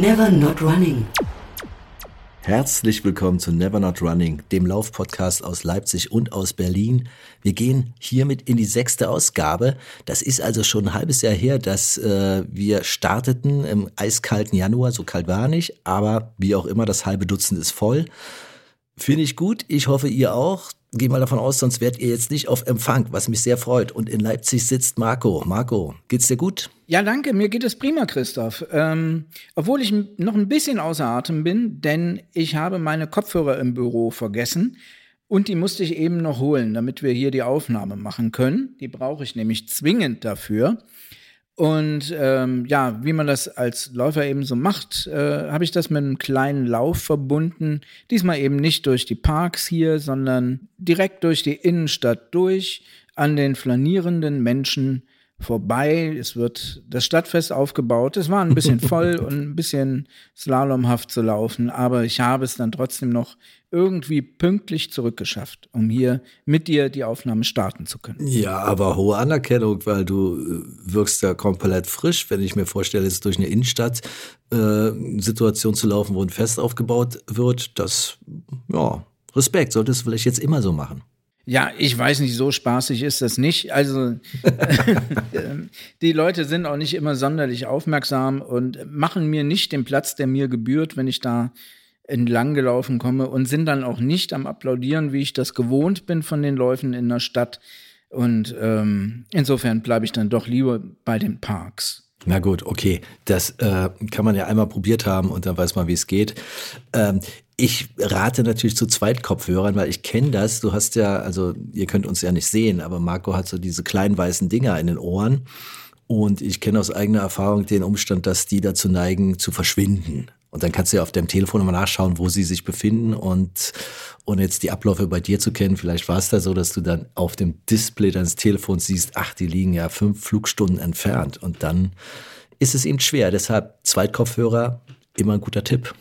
Never Not Running. Herzlich willkommen zu Never Not Running, dem Laufpodcast aus Leipzig und aus Berlin. Wir gehen hiermit in die sechste Ausgabe. Das ist also schon ein halbes Jahr her, dass äh, wir starteten im eiskalten Januar. So kalt war nicht, aber wie auch immer, das halbe Dutzend ist voll. Finde ich gut. Ich hoffe, ihr auch. Geh mal davon aus, sonst werdet ihr jetzt nicht auf Empfang, was mich sehr freut. Und in Leipzig sitzt Marco. Marco, geht's dir gut? Ja, danke. Mir geht es prima, Christoph. Ähm, obwohl ich noch ein bisschen außer Atem bin, denn ich habe meine Kopfhörer im Büro vergessen. Und die musste ich eben noch holen, damit wir hier die Aufnahme machen können. Die brauche ich nämlich zwingend dafür. Und ähm, ja, wie man das als Läufer eben so macht, äh, habe ich das mit einem kleinen Lauf verbunden. Diesmal eben nicht durch die Parks hier, sondern direkt durch die Innenstadt durch, an den flanierenden Menschen vorbei. Es wird das Stadtfest aufgebaut. Es war ein bisschen voll und ein bisschen slalomhaft zu laufen, aber ich habe es dann trotzdem noch irgendwie pünktlich zurückgeschafft, um hier mit dir die Aufnahme starten zu können. Ja, aber hohe Anerkennung, weil du äh, wirkst ja komplett frisch, wenn ich mir vorstelle, jetzt durch eine Innenstadt-Situation äh, zu laufen, wo ein Fest aufgebaut wird. Das, ja, Respekt, solltest du vielleicht jetzt immer so machen. Ja, ich weiß nicht, so spaßig ist das nicht. Also die Leute sind auch nicht immer sonderlich aufmerksam und machen mir nicht den Platz, der mir gebührt, wenn ich da entlang gelaufen komme und sind dann auch nicht am Applaudieren, wie ich das gewohnt bin von den Läufen in der Stadt. Und ähm, insofern bleibe ich dann doch lieber bei den Parks. Na gut, okay. Das äh, kann man ja einmal probiert haben und dann weiß man, wie es geht. Ähm, ich rate natürlich zu Zweitkopfhörern, weil ich kenne das. Du hast ja, also ihr könnt uns ja nicht sehen, aber Marco hat so diese kleinen weißen Dinger in den Ohren. Und ich kenne aus eigener Erfahrung den Umstand, dass die dazu neigen, zu verschwinden. Und dann kannst du ja auf deinem Telefon immer nachschauen, wo sie sich befinden und, und jetzt die Abläufe bei dir zu kennen. Vielleicht war es da so, dass du dann auf dem Display deines Telefons siehst, ach, die liegen ja fünf Flugstunden entfernt. Und dann ist es eben schwer. Deshalb Zweitkopfhörer, immer ein guter Tipp.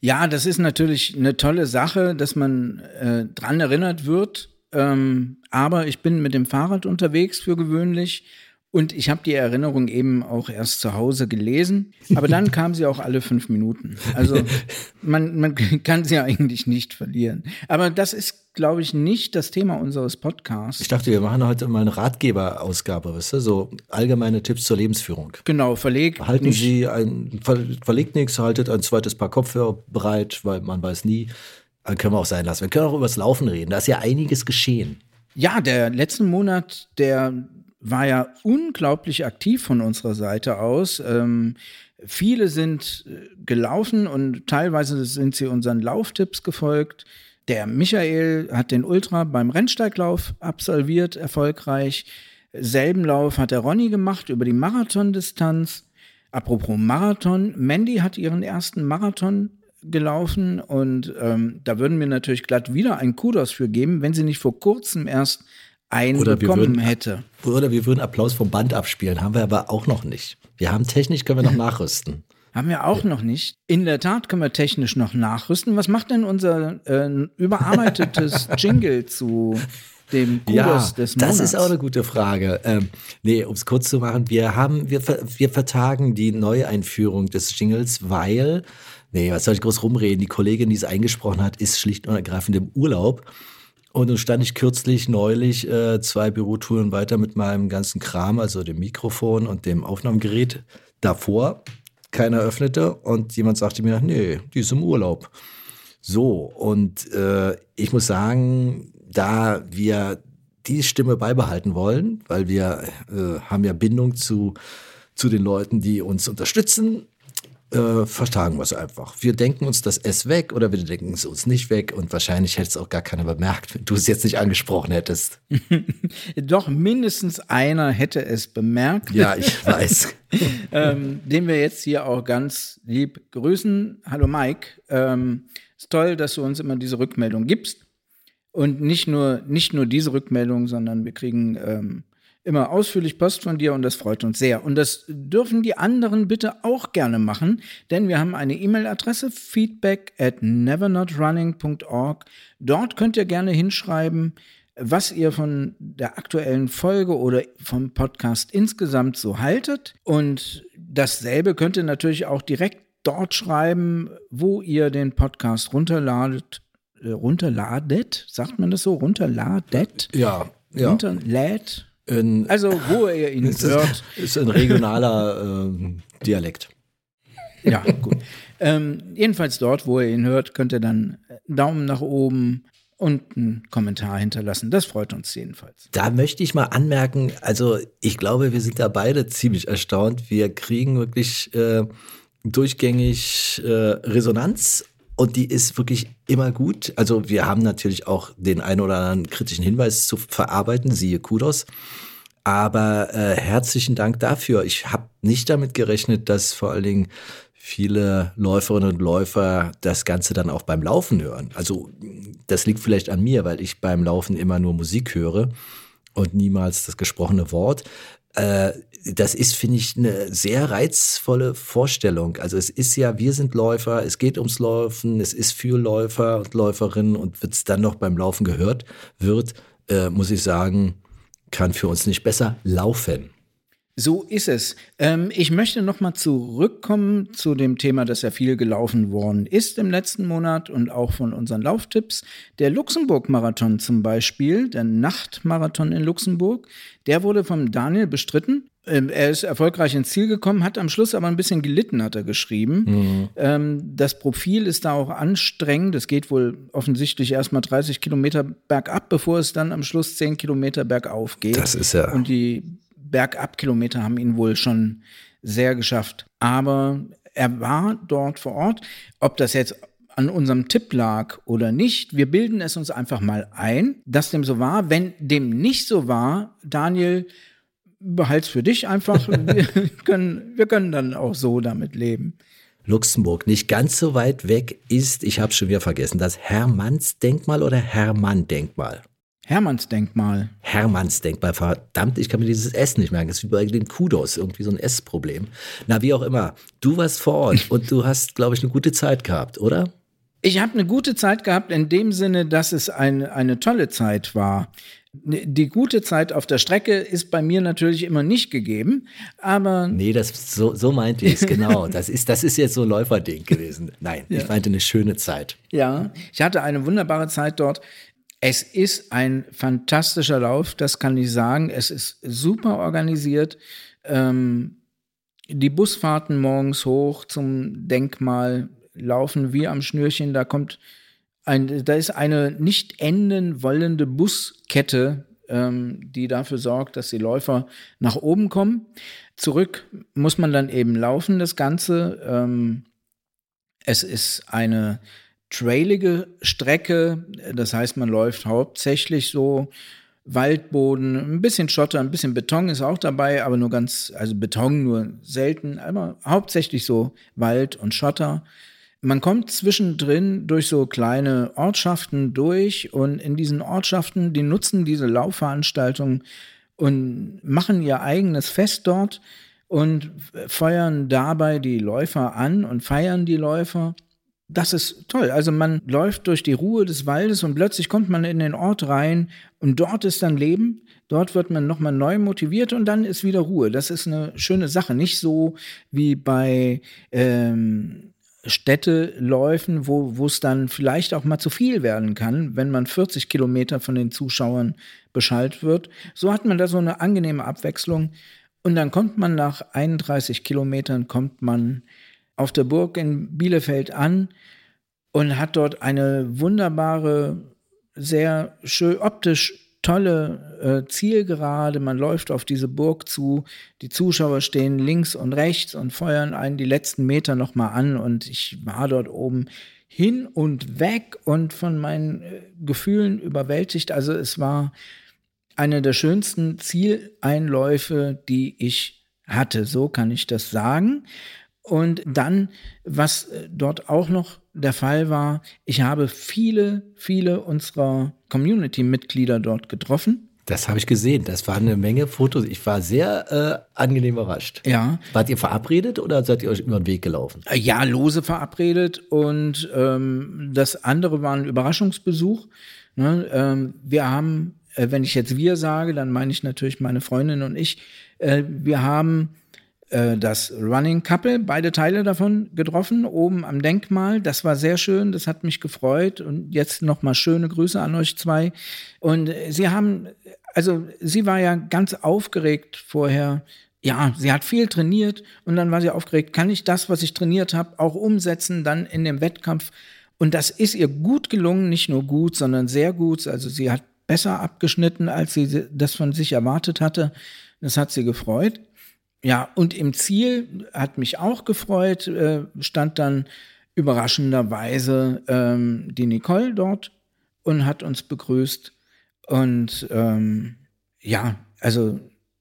Ja, das ist natürlich eine tolle Sache, dass man äh, dran erinnert wird. Ähm, aber ich bin mit dem Fahrrad unterwegs für gewöhnlich und ich habe die Erinnerung eben auch erst zu Hause gelesen, aber dann kam sie auch alle fünf Minuten. Also man, man kann sie ja eigentlich nicht verlieren. Aber das ist, glaube ich, nicht das Thema unseres Podcasts. Ich dachte, wir machen heute mal eine Ratgeberausgabe, weißt du? So allgemeine Tipps zur Lebensführung. Genau, verlegt. Halten nicht. Sie ein, ver, verlegt nichts, haltet ein zweites Paar Kopfhörer bereit, weil man weiß nie. Dann können wir auch sein lassen. Wir können auch über das Laufen reden. Da ist ja einiges geschehen. Ja, der letzten Monat, der war ja unglaublich aktiv von unserer Seite aus. Ähm, viele sind äh, gelaufen und teilweise sind sie unseren Lauftipps gefolgt. Der Michael hat den Ultra beim Rennsteiglauf absolviert, erfolgreich. Selben Lauf hat der Ronny gemacht über die Marathondistanz. Apropos Marathon, Mandy hat ihren ersten Marathon gelaufen und ähm, da würden wir natürlich glatt wieder einen Kudos für geben, wenn sie nicht vor kurzem erst einen oder bekommen würden, hätte. Oder wir würden Applaus vom Band abspielen, haben wir aber auch noch nicht. Wir haben technisch, können wir noch nachrüsten. Haben wir auch ja. noch nicht. In der Tat können wir technisch noch nachrüsten. Was macht denn unser äh, überarbeitetes Jingle zu dem Kudos ja, des Monats? Das ist auch eine gute Frage. Ähm, nee, um es kurz zu machen, wir haben, wir, wir vertagen die Neueinführung des Jingles, weil, nee, was soll ich groß rumreden? Die Kollegin, die es eingesprochen hat, ist schlicht und ergreifend im Urlaub. Und dann stand ich kürzlich neulich äh, zwei Bürotouren weiter mit meinem ganzen Kram, also dem Mikrofon und dem Aufnahmegerät davor. Keiner öffnete und jemand sagte mir, nee, die ist im Urlaub. So, und äh, ich muss sagen, da wir die Stimme beibehalten wollen, weil wir äh, haben ja Bindung zu, zu den Leuten, die uns unterstützen, äh, vertagen wir es einfach. Wir denken uns das S weg oder wir denken es uns nicht weg und wahrscheinlich hätte es auch gar keiner bemerkt, wenn du es jetzt nicht angesprochen hättest. Doch mindestens einer hätte es bemerkt. Ja, ich weiß. ähm, den wir jetzt hier auch ganz lieb grüßen. Hallo Mike. Ähm, ist toll, dass du uns immer diese Rückmeldung gibst. Und nicht nur, nicht nur diese Rückmeldung, sondern wir kriegen ähm, immer ausführlich Post von dir und das freut uns sehr. Und das dürfen die anderen bitte auch gerne machen, denn wir haben eine E-Mail-Adresse feedback at nevernotrunning.org. Dort könnt ihr gerne hinschreiben, was ihr von der aktuellen Folge oder vom Podcast insgesamt so haltet. Und dasselbe könnt ihr natürlich auch direkt dort schreiben, wo ihr den Podcast runterladet. Äh, runterladet, sagt man das so? Runterladet? Ja, ja. Runterlädt? In, Also, wo ihr ihn ist, hört. ist ein regionaler ähm, Dialekt. Ja, gut. ähm, jedenfalls dort, wo ihr ihn hört, könnt ihr dann Daumen nach oben und einen Kommentar hinterlassen. Das freut uns jedenfalls. Da möchte ich mal anmerken, also ich glaube, wir sind da beide ziemlich erstaunt. Wir kriegen wirklich äh, durchgängig äh, Resonanz und die ist wirklich immer gut. Also wir haben natürlich auch den einen oder anderen kritischen Hinweis zu verarbeiten, siehe Kudos. Aber äh, herzlichen Dank dafür. Ich habe nicht damit gerechnet, dass vor allen Dingen viele Läuferinnen und Läufer das Ganze dann auch beim Laufen hören. Also das liegt vielleicht an mir, weil ich beim Laufen immer nur Musik höre und niemals das gesprochene Wort. Äh, das ist, finde ich, eine sehr reizvolle Vorstellung. Also es ist ja, wir sind Läufer, es geht ums Laufen, es ist für Läufer und Läuferinnen und wenn es dann noch beim Laufen gehört wird, äh, muss ich sagen, kann für uns nicht besser laufen. So ist es. Ähm, ich möchte noch mal zurückkommen zu dem Thema, das ja viel gelaufen worden ist im letzten Monat und auch von unseren Lauftipps. Der Luxemburg-Marathon zum Beispiel, der Nachtmarathon in Luxemburg, der wurde vom Daniel bestritten. Ähm, er ist erfolgreich ins Ziel gekommen, hat am Schluss aber ein bisschen gelitten, hat er geschrieben. Ähm, das Profil ist da auch anstrengend. Es geht wohl offensichtlich erstmal 30 Kilometer bergab, bevor es dann am Schluss 10 Kilometer bergauf geht. Das ist ja- Und die Bergab-Kilometer haben ihn wohl schon sehr geschafft. Aber er war dort vor Ort. Ob das jetzt an unserem Tipp lag oder nicht, wir bilden es uns einfach mal ein, dass dem so war. Wenn dem nicht so war, Daniel, behalt's für dich einfach. wir, können, wir können dann auch so damit leben. Luxemburg, nicht ganz so weit weg ist, ich habe schon wieder vergessen, das Hermannsdenkmal oder Hermann-Denkmal? Hermannsdenkmal. Hermannsdenkmal, verdammt, ich kann mir dieses S nicht merken. Das ist wie bei den Kudos, irgendwie so ein S-Problem. Na, wie auch immer. Du warst vor Ort und du hast, glaube ich, eine gute Zeit gehabt, oder? Ich habe eine gute Zeit gehabt in dem Sinne, dass es eine, eine tolle Zeit war. Die gute Zeit auf der Strecke ist bei mir natürlich immer nicht gegeben, aber Nee, das, so, so meinte ich es, genau. Das ist, das ist jetzt so ein Läuferding gewesen. Nein, ich meinte eine schöne Zeit. ja, ich hatte eine wunderbare Zeit dort. Es ist ein fantastischer Lauf, das kann ich sagen. Es ist super organisiert. Ähm, die Busfahrten morgens hoch zum Denkmal laufen wie am Schnürchen. Da kommt ein, da ist eine nicht enden wollende Buskette, ähm, die dafür sorgt, dass die Läufer nach oben kommen. Zurück muss man dann eben laufen, das Ganze. Ähm, es ist eine trailige Strecke, das heißt, man läuft hauptsächlich so Waldboden, ein bisschen Schotter, ein bisschen Beton ist auch dabei, aber nur ganz, also Beton nur selten, aber hauptsächlich so Wald und Schotter. Man kommt zwischendrin durch so kleine Ortschaften durch und in diesen Ortschaften, die nutzen diese Laufveranstaltung und machen ihr eigenes Fest dort und feuern dabei die Läufer an und feiern die Läufer. Das ist toll. Also man läuft durch die Ruhe des Waldes und plötzlich kommt man in den Ort rein und dort ist dann Leben. Dort wird man nochmal neu motiviert und dann ist wieder Ruhe. Das ist eine schöne Sache. Nicht so wie bei ähm, Städteläufen, wo es dann vielleicht auch mal zu viel werden kann, wenn man 40 Kilometer von den Zuschauern beschallt wird. So hat man da so eine angenehme Abwechslung. Und dann kommt man nach 31 Kilometern, kommt man auf der Burg in Bielefeld an und hat dort eine wunderbare, sehr schön optisch tolle äh, Zielgerade. Man läuft auf diese Burg zu. Die Zuschauer stehen links und rechts und feuern einen die letzten Meter nochmal an. Und ich war dort oben hin und weg und von meinen äh, Gefühlen überwältigt. Also es war eine der schönsten Zieleinläufe, die ich hatte. So kann ich das sagen. Und dann, was äh, dort auch noch der Fall war, ich habe viele, viele unserer Community-Mitglieder dort getroffen. Das habe ich gesehen. Das waren eine Menge Fotos. Ich war sehr äh, angenehm überrascht. Ja. Wart ihr verabredet oder seid ihr euch über den Weg gelaufen? Äh, Ja, lose verabredet und ähm, das andere war ein Überraschungsbesuch. Ne? Ähm, wir haben, äh, wenn ich jetzt wir sage, dann meine ich natürlich meine Freundin und ich. Äh, wir haben äh, das Running Couple, beide Teile davon getroffen, oben am Denkmal. Das war sehr schön, das hat mich gefreut. Und jetzt nochmal schöne Grüße an euch zwei. Und sie haben, also sie war ja ganz aufgeregt vorher. Ja, sie hat viel trainiert und dann war sie aufgeregt, kann ich das, was ich trainiert habe, auch umsetzen dann in dem Wettkampf? Und das ist ihr gut gelungen, nicht nur gut, sondern sehr gut. Also sie hat besser abgeschnitten, als sie das von sich erwartet hatte. Das hat sie gefreut. Ja, und im Ziel hat mich auch gefreut, äh, stand dann überraschenderweise ähm, die Nicole dort und hat uns begrüßt. Und ähm, ja, also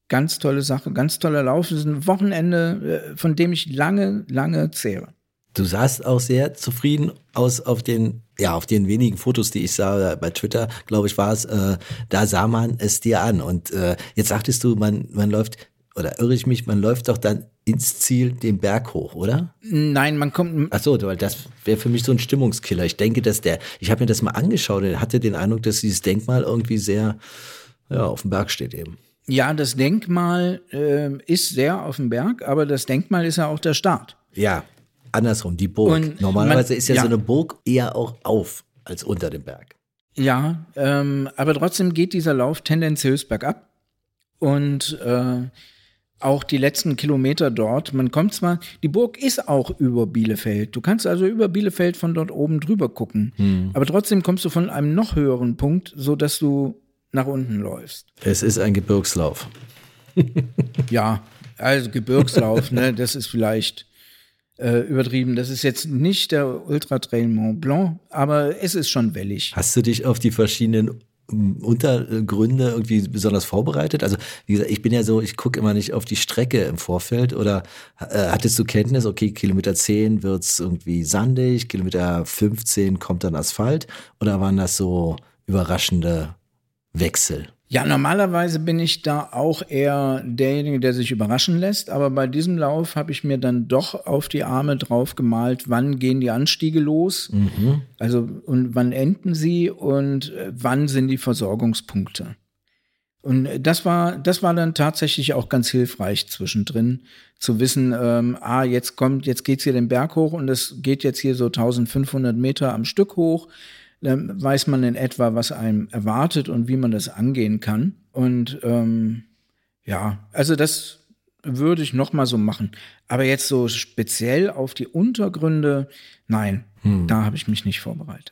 ganz tolle Sache, ganz toller Lauf. Es ist ein Wochenende, äh, von dem ich lange, lange zehre. Du sahst auch sehr zufrieden aus auf den, ja, auf den wenigen Fotos, die ich sah bei Twitter, glaube ich, war es, äh, da sah man es dir an. Und äh, jetzt sagtest du, man, man läuft, oder irre ich mich, man läuft doch dann ins Ziel den Berg hoch, oder? Nein, man kommt, Ach so, weil das wäre für mich so ein Stimmungskiller. Ich denke, dass der, ich habe mir das mal angeschaut und hatte den Eindruck, dass dieses Denkmal irgendwie sehr, ja, auf dem Berg steht eben. ja, das Denkmal äh, ist sehr auf dem Berg, aber das Denkmal ist ja auch der Start. Ja, andersrum, die Burg. Und Normalerweise man- ist ja, ja. so eine Burg eher auch auf als unter dem Berg. Ja, ähm, aber trotzdem geht dieser Lauf tendenziös bergab. Und äh, auch die letzten Kilometer dort, man kommt zwar, die Burg ist auch über Bielefeld. Du kannst also über Bielefeld von dort oben drüber gucken. Aber trotzdem kommst du von einem noch höheren Punkt, so dass du nach unten läufst. Es ist ein Gebirgslauf. Ja, also Gebirgslauf, ne, das ist vielleicht äh, übertrieben. Das ist jetzt nicht der Ultra Trail Mont Blanc, aber es ist schon wellig. Hast du dich auf die verschiedenen Untergründe irgendwie besonders vorbereitet? Also, wie gesagt, ich bin ja so, ich gucke immer nicht auf die Strecke im Vorfeld oder äh, hattest du Kenntnis, okay, Kilometer 10 wird's irgendwie sandig, Kilometer 15 kommt dann Asphalt oder waren das so überraschende Wechsel? Ja, normalerweise bin ich da auch eher derjenige, der sich überraschen lässt, aber bei diesem Lauf habe ich mir dann doch auf die Arme drauf gemalt, wann gehen die Anstiege los, also und wann enden sie und äh, wann sind die Versorgungspunkte. Und äh, das war, das war dann tatsächlich auch ganz hilfreich zwischendrin, zu wissen, ähm, ah, jetzt kommt, jetzt geht's hier den Berg hoch und es geht jetzt hier so 1500 Meter am Stück hoch. Dann weiß man in etwa, was einem erwartet und wie man das angehen kann. Und ähm, ja, also das würde ich noch mal so machen. Aber jetzt so speziell auf die Untergründe, nein, da habe ich mich nicht vorbereitet.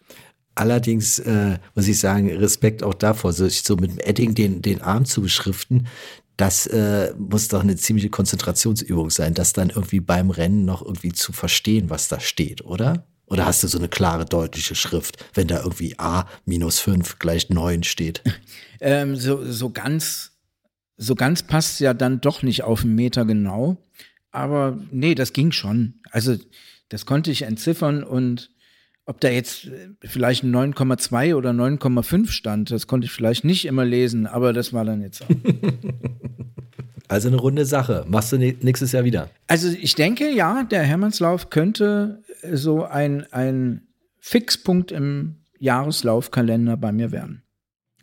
Allerdings äh, muss ich sagen, Respekt auch davor, sich so mit dem Edding den, den Arm zu beschriften, das äh, muss doch eine ziemliche Konzentrationsübung sein, das dann irgendwie beim Rennen noch irgendwie zu verstehen, was da steht, oder? Oder hast du so eine klare, deutliche Schrift, wenn da irgendwie A minus 5 gleich 9 steht? Ähm, so, so ganz, so ganz passt ja dann doch nicht auf einen Meter genau. Aber nee, das ging schon. Also, das konnte ich entziffern und ob da jetzt äh, vielleicht ein 9,2 oder 9,5 stand, das konnte ich vielleicht nicht immer lesen, aber das war dann jetzt auch. Also eine runde Sache. Machst du nächstes Jahr wieder? Also ich denke, ja, der Hermannslauf könnte so ein, ein Fixpunkt im Jahreslaufkalender bei mir werden.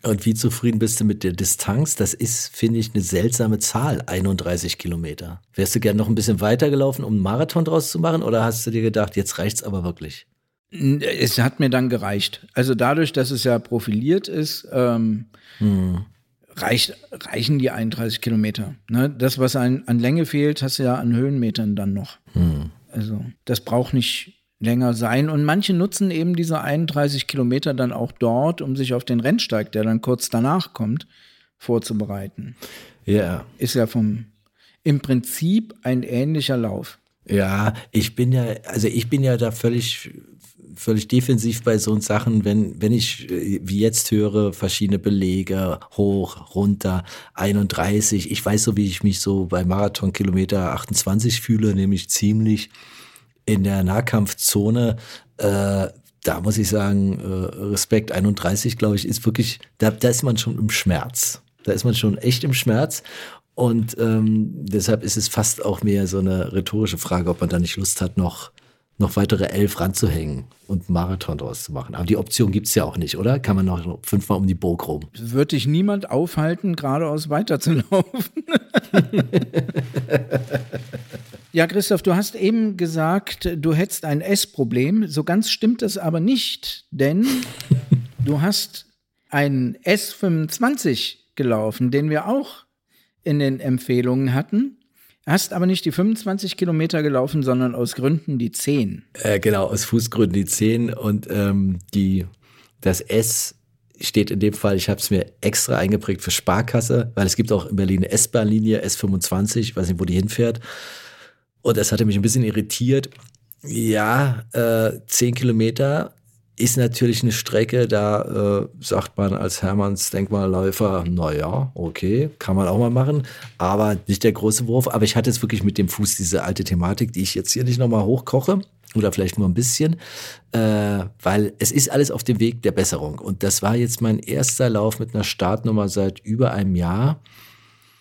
Und wie zufrieden bist du mit der Distanz? Das ist, finde ich, eine seltsame Zahl, 31 Kilometer. Wärst du gern noch ein bisschen weiter gelaufen, um einen Marathon draus zu machen? Oder hast du dir gedacht, jetzt reicht's aber wirklich? Es hat mir dann gereicht. Also dadurch, dass es ja profiliert ist, ähm, reicht, reichen die 31 Kilometer. Ne? Das, was an, an Länge fehlt, hast du ja an Höhenmetern dann noch. Also das braucht nicht länger sein. Und manche nutzen eben diese 31 Kilometer dann auch dort, um sich auf den Rennsteig, der dann kurz danach kommt, vorzubereiten. Ja. Ist ja vom im Prinzip ein ähnlicher Lauf. Ja, ich bin ja, also ich bin ja da völlig völlig defensiv bei so Sachen, wenn, wenn ich äh, wie jetzt höre, verschiedene Belege, hoch, runter, 31. Ich weiß so, wie ich mich so bei Marathon Kilometer 28 fühle, nämlich ziemlich in der Nahkampfzone. Äh, da muss ich sagen, äh, Respekt 31, glaube ich, ist wirklich, da, da ist man schon im Schmerz. Da ist man schon echt im Schmerz. Und ähm, deshalb ist es fast auch mehr so eine rhetorische Frage, ob man da nicht Lust hat, noch, noch weitere elf ranzuhängen und einen Marathon draus zu machen. Aber die Option gibt's ja auch nicht, oder? Kann man noch fünfmal um die Burg rum. Wird dich niemand aufhalten, geradeaus weiterzulaufen? ja, Christoph, du hast eben gesagt, du hättest ein S-Problem. So ganz stimmt das aber nicht, denn du hast ein S25 gelaufen, den wir auch in den Empfehlungen hatten. Hast aber nicht die 25 Kilometer gelaufen, sondern aus Gründen die 10. Äh, genau, aus Fußgründen die 10 und ähm, die, das S steht in dem Fall, ich habe es mir extra eingeprägt für Sparkasse, weil es gibt auch in Berlin eine S-Bahn-Linie, S25, ich weiß nicht, wo die hinfährt. Und das hatte mich ein bisschen irritiert. Ja, äh, 10 Kilometer ist natürlich eine Strecke, da äh, sagt man als Hermanns Denkmalläufer, naja, okay, kann man auch mal machen, aber nicht der große Wurf. Aber ich hatte es wirklich mit dem Fuß diese alte Thematik, die ich jetzt hier nicht nochmal hochkoche oder vielleicht nur ein bisschen, äh, weil es ist alles auf dem Weg der Besserung. Und das war jetzt mein erster Lauf mit einer Startnummer seit über einem Jahr.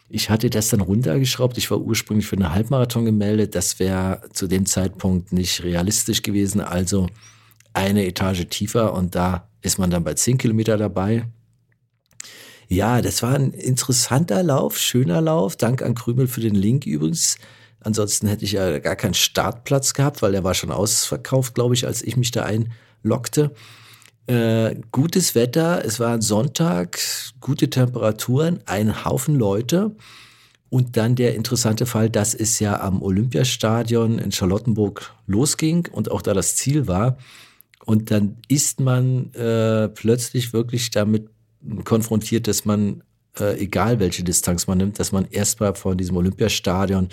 Ich hatte das dann runtergeschraubt. Ich war ursprünglich für einen Halbmarathon gemeldet. Das wäre zu dem Zeitpunkt nicht realistisch gewesen. Also eine Etage tiefer und da ist man dann bei 10 Kilometer dabei. Ja, das war ein interessanter Lauf, schöner Lauf. Dank an Krümel für den Link übrigens. Ansonsten hätte ich ja gar keinen Startplatz gehabt, weil der war schon ausverkauft, glaube ich, als ich mich da einlockte. Äh, gutes Wetter, es war ein Sonntag, gute Temperaturen, ein Haufen Leute. Und dann der interessante Fall, dass es ja am Olympiastadion in Charlottenburg losging und auch da das Ziel war. Und dann ist man äh, plötzlich wirklich damit konfrontiert, dass man, äh, egal welche Distanz man nimmt, dass man erstmal von diesem Olympiastadion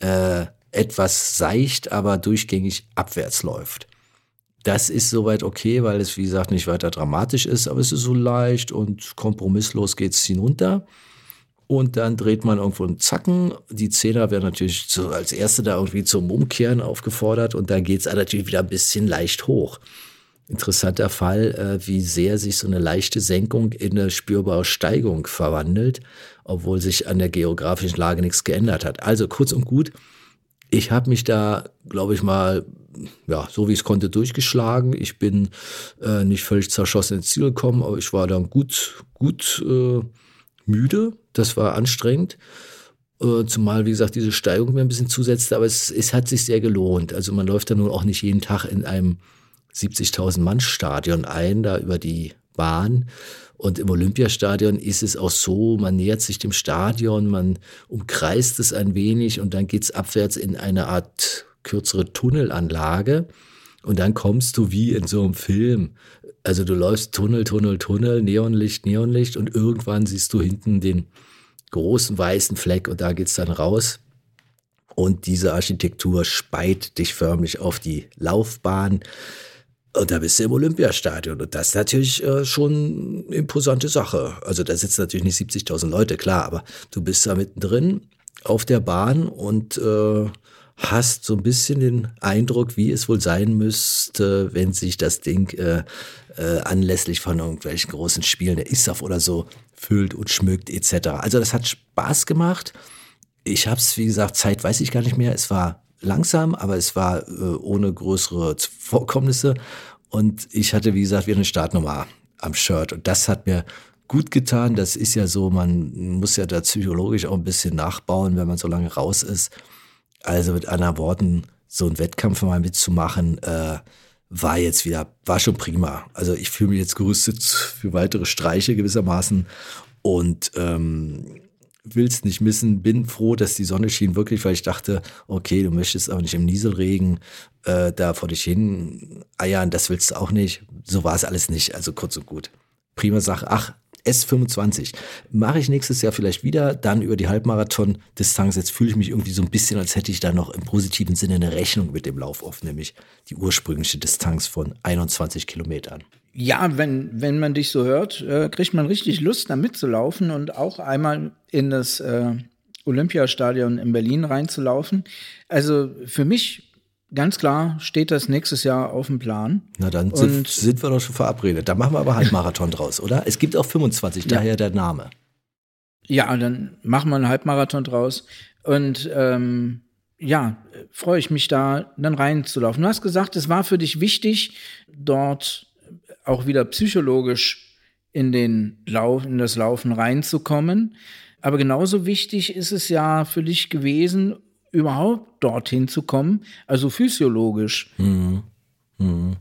äh, etwas seicht, aber durchgängig abwärts läuft. Das ist soweit okay, weil es, wie gesagt, nicht weiter dramatisch ist, aber es ist so leicht und kompromisslos geht's hinunter. Und dann dreht man irgendwo einen Zacken. Die Zehner werden natürlich so als Erste da irgendwie zum Umkehren aufgefordert und dann geht's natürlich wieder ein bisschen leicht hoch interessanter Fall, äh, wie sehr sich so eine leichte Senkung in eine spürbare Steigung verwandelt, obwohl sich an der geografischen Lage nichts geändert hat. Also kurz und gut, ich habe mich da, glaube ich mal, ja, so wie es konnte, durchgeschlagen. Ich bin äh, nicht völlig zerschossen ins Ziel gekommen, aber ich war dann gut, gut äh, müde. Das war anstrengend. Äh, zumal, wie gesagt, diese Steigung mir ein bisschen zusetzte, aber es, es hat sich sehr gelohnt. Also man läuft da nun auch nicht jeden Tag in einem 70.000 Mann Stadion ein, da über die Bahn. Und im Olympiastadion ist es auch so, man nähert sich dem Stadion, man umkreist es ein wenig und dann geht's abwärts in eine Art kürzere Tunnelanlage. Und dann kommst du wie in so einem Film. Also du läufst Tunnel, Tunnel, Tunnel, Neonlicht, Neonlicht und irgendwann siehst du hinten den großen weißen Fleck und da geht's dann raus. Und diese Architektur speit dich förmlich auf die Laufbahn. Und da bist du im Olympiastadion. Und das ist natürlich äh, schon eine imposante Sache. Also da sitzen natürlich nicht 70.000 Leute, klar, aber du bist da mittendrin auf der Bahn und äh, hast so ein bisschen den Eindruck, wie es wohl sein müsste, wenn sich das Ding äh, äh, anlässlich von irgendwelchen großen Spielen der ISAF oder so füllt und schmückt etc. Also das hat Spaß gemacht. Ich habe es, wie gesagt, Zeit weiß ich gar nicht mehr. Es war langsam, aber es war äh, ohne größere Vorkommnisse. Und ich hatte, wie gesagt, wieder eine Startnummer am Shirt. Und das hat mir gut getan. Das ist ja so, man muss ja da psychologisch auch ein bisschen nachbauen, wenn man so lange raus ist. Also mit anderen Worten, so einen Wettkampf mal mitzumachen, äh, war jetzt wieder, war schon prima. Also ich fühle mich jetzt gerüstet für weitere Streiche gewissermaßen. Und ähm, will es nicht missen, bin froh, dass die Sonne schien wirklich, weil ich dachte, okay, du möchtest auch nicht im Nieselregen äh, da vor dich hin eiern, das willst du auch nicht. So war es alles nicht, also kurz und gut. Prima Sache. Ach, S25. Mache ich nächstes Jahr vielleicht wieder, dann über die Halbmarathon-Distanz. Jetzt fühle ich mich irgendwie so ein bisschen, als hätte ich da noch im positiven Sinne eine Rechnung mit dem Lauf offen, nämlich die ursprüngliche Distanz von 21 Kilometern. Ja, wenn, wenn man dich so hört, äh, kriegt man richtig Lust, da mitzulaufen und auch einmal in das äh, Olympiastadion in Berlin reinzulaufen. Also für mich ganz klar steht das nächstes Jahr auf dem Plan. Na dann sind, sind wir doch schon verabredet. Da machen wir aber Halbmarathon draus, oder? Es gibt auch 25, ja. daher der Name. Ja, dann machen wir einen Halbmarathon draus. Und ähm, ja, freue ich mich da dann reinzulaufen. Du hast gesagt, es war für dich wichtig, dort auch wieder psychologisch in den Lauf, in das Laufen reinzukommen. Aber genauso wichtig ist es ja für dich gewesen, überhaupt dorthin zu kommen, also physiologisch. Mhm. Mhm.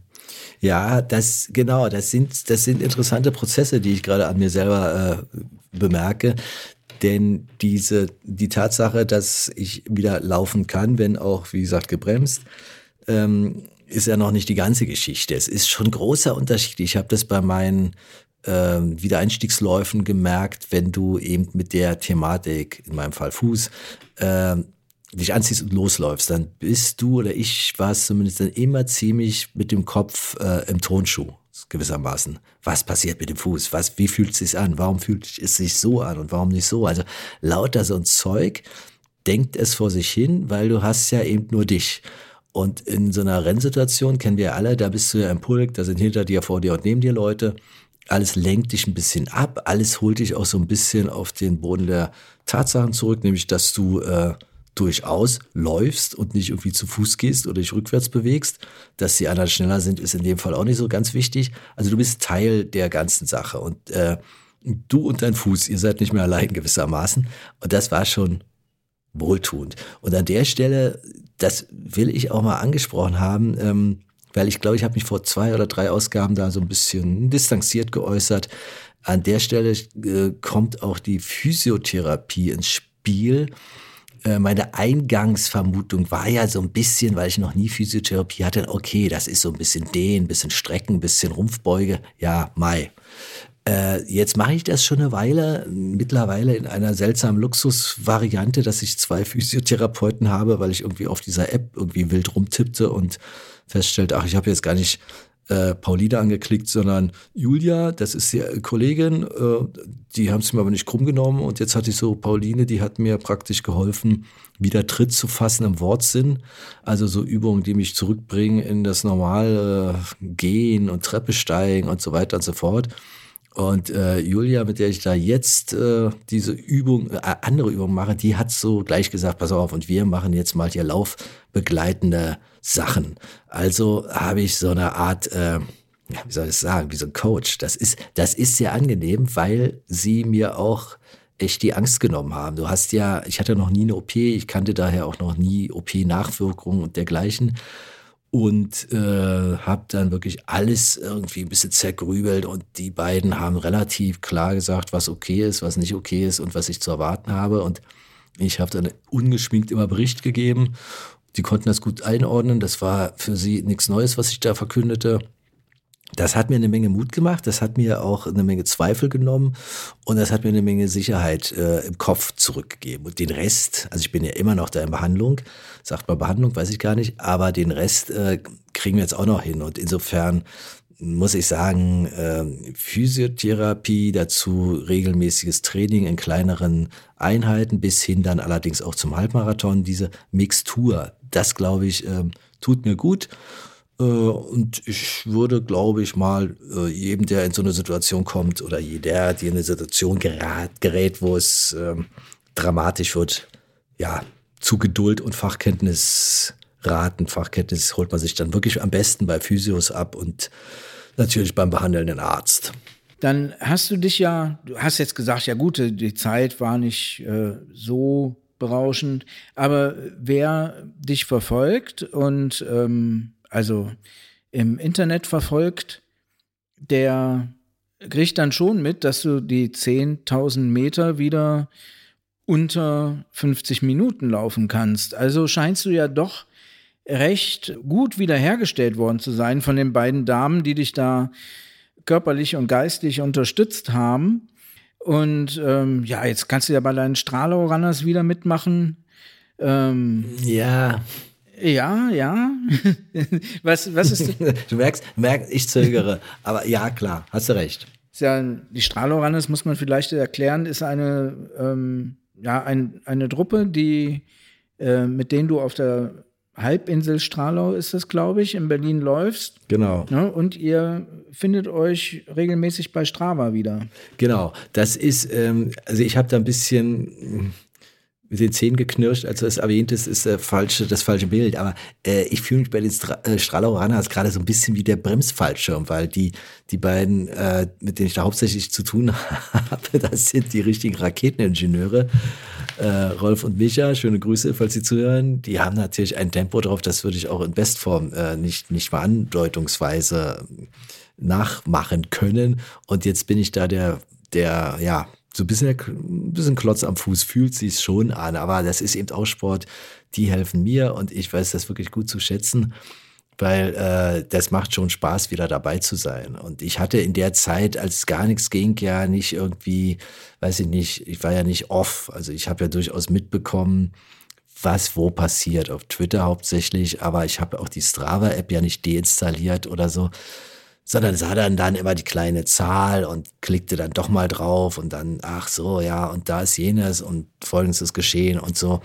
Ja, das genau, das sind das sind interessante Prozesse, die ich gerade an mir selber äh, bemerke. Denn diese die Tatsache, dass ich wieder laufen kann, wenn auch wie gesagt gebremst, ähm, ist ja noch nicht die ganze Geschichte. Es ist schon großer Unterschied. Ich habe das bei meinen äh, Wiedereinstiegsläufen gemerkt, wenn du eben mit der Thematik, in meinem Fall Fuß, äh, dich anziehst und losläufst, dann bist du oder ich war es zumindest dann immer ziemlich mit dem Kopf äh, im Tonschuh gewissermaßen. Was passiert mit dem Fuß? Was, wie fühlt es sich an? Warum fühlt es sich so an und warum nicht so? Also lauter so ein Zeug denkt es vor sich hin, weil du hast ja eben nur dich. Und in so einer Rennsituation kennen wir alle, da bist du ja im Pulk, da sind hinter dir, vor dir und neben dir Leute. Alles lenkt dich ein bisschen ab, alles holt dich auch so ein bisschen auf den Boden der Tatsachen zurück, nämlich dass du äh, durchaus läufst und nicht irgendwie zu Fuß gehst oder dich rückwärts bewegst. Dass die anderen schneller sind, ist in dem Fall auch nicht so ganz wichtig. Also du bist Teil der ganzen Sache und äh, du und dein Fuß, ihr seid nicht mehr allein gewissermaßen. Und das war schon wohltuend. Und an der Stelle, das will ich auch mal angesprochen haben, ähm, weil ich glaube, ich habe mich vor zwei oder drei Ausgaben da so ein bisschen distanziert geäußert. An der Stelle äh, kommt auch die Physiotherapie ins Spiel äh, meine Eingangsvermutung war ja so ein bisschen, weil ich noch nie Physiotherapie hatte, okay, das ist so ein bisschen Dehn, bisschen Strecken, bisschen Rumpfbeuge, ja, Mai. Äh, jetzt mache ich das schon eine Weile, mittlerweile in einer seltsamen Luxusvariante, dass ich zwei Physiotherapeuten habe, weil ich irgendwie auf dieser App irgendwie wild rumtippte und feststellte, ach, ich habe jetzt gar nicht äh, Pauline angeklickt, sondern Julia, das ist die Kollegin, äh, die haben es mir aber nicht krumm genommen und jetzt hatte ich so Pauline, die hat mir praktisch geholfen, wieder Tritt zu fassen im Wortsinn. Also so Übungen, die mich zurückbringen in das normale Gehen und Treppe steigen und so weiter und so fort. Und äh, Julia, mit der ich da jetzt äh, diese Übung, äh, andere Übung mache, die hat so gleich gesagt, pass auf, und wir machen jetzt mal hier laufbegleitende Sachen. Also habe ich so eine Art, äh, wie soll ich sagen, wie so ein Coach. Das ist, das ist sehr angenehm, weil sie mir auch echt die Angst genommen haben. Du hast ja, ich hatte noch nie eine OP, ich kannte daher auch noch nie OP-Nachwirkungen und dergleichen und äh, habe dann wirklich alles irgendwie ein bisschen zergrübelt und die beiden haben relativ klar gesagt, was okay ist, was nicht okay ist und was ich zu erwarten habe und ich habe dann ungeschminkt immer Bericht gegeben. Die konnten das gut einordnen. Das war für sie nichts Neues, was ich da verkündete. Das hat mir eine Menge Mut gemacht, das hat mir auch eine Menge Zweifel genommen und das hat mir eine Menge Sicherheit äh, im Kopf zurückgegeben. Und den Rest, also ich bin ja immer noch da in Behandlung, sagt man Behandlung, weiß ich gar nicht, aber den Rest äh, kriegen wir jetzt auch noch hin. Und insofern muss ich sagen, äh, Physiotherapie, dazu regelmäßiges Training in kleineren Einheiten, bis hin dann allerdings auch zum Halbmarathon, diese Mixtur, das glaube ich, äh, tut mir gut. Äh, und ich würde, glaube ich, mal äh, jedem, der in so eine Situation kommt oder jeder, die in eine Situation gerät, gerät wo es ähm, dramatisch wird, ja, zu Geduld und Fachkenntnis raten. Fachkenntnis holt man sich dann wirklich am besten bei Physios ab und natürlich beim behandelnden Arzt. Dann hast du dich ja, du hast jetzt gesagt, ja gut, die Zeit war nicht äh, so berauschend, aber wer dich verfolgt und ähm, also im Internet verfolgt, der kriegt dann schon mit, dass du die 10.000 Meter wieder unter 50 Minuten laufen kannst. Also scheinst du ja doch recht gut wiederhergestellt worden zu sein von den beiden Damen, die dich da körperlich und geistig unterstützt haben. Und ähm, ja, jetzt kannst du ja bei deinen Strahlau-Runners wieder mitmachen. Ähm, Ja, ja, ja. was, was ist du merkst, merkst, ich zögere. Aber ja, klar, hast du recht. Ist ja, die Strahloranes muss man vielleicht erklären, ist eine, ähm, ja, ein, eine Truppe, die, äh, mit denen du auf der Halbinsel Stralau ist das, glaube ich, in Berlin läufst. Genau. Ne? Und ihr findet euch regelmäßig bei Strava wieder. Genau, das ist, ähm, also ich habe da ein bisschen mit den Zähnen geknirscht, als du es erwähnt hast, ist äh, falsche, das falsche Bild. Aber äh, ich fühle mich bei den Stra äh, Strahlau-Runners gerade so ein bisschen wie der Bremsfallschirm, weil die, die beiden, äh, mit denen ich da hauptsächlich zu tun habe, das sind die richtigen Raketeningenieure. Äh, Rolf und Micha, schöne Grüße, falls Sie zuhören. Die haben natürlich ein Tempo drauf, das würde ich auch in Bestform äh, nicht, nicht mal andeutungsweise nachmachen können. Und jetzt bin ich da der, der, ja, so ein bisschen, ein bisschen Klotz am Fuß fühlt sich schon an, aber das ist eben auch Sport. Die helfen mir und ich weiß das wirklich gut zu schätzen, weil äh, das macht schon Spaß, wieder dabei zu sein. Und ich hatte in der Zeit, als gar nichts ging, ja nicht irgendwie, weiß ich nicht, ich war ja nicht off. Also ich habe ja durchaus mitbekommen, was wo passiert, auf Twitter hauptsächlich, aber ich habe auch die Strava-App ja nicht deinstalliert oder so sondern sah dann dann immer die kleine Zahl und klickte dann doch mal drauf und dann, ach so, ja, und da ist jenes und folgendes ist geschehen und so.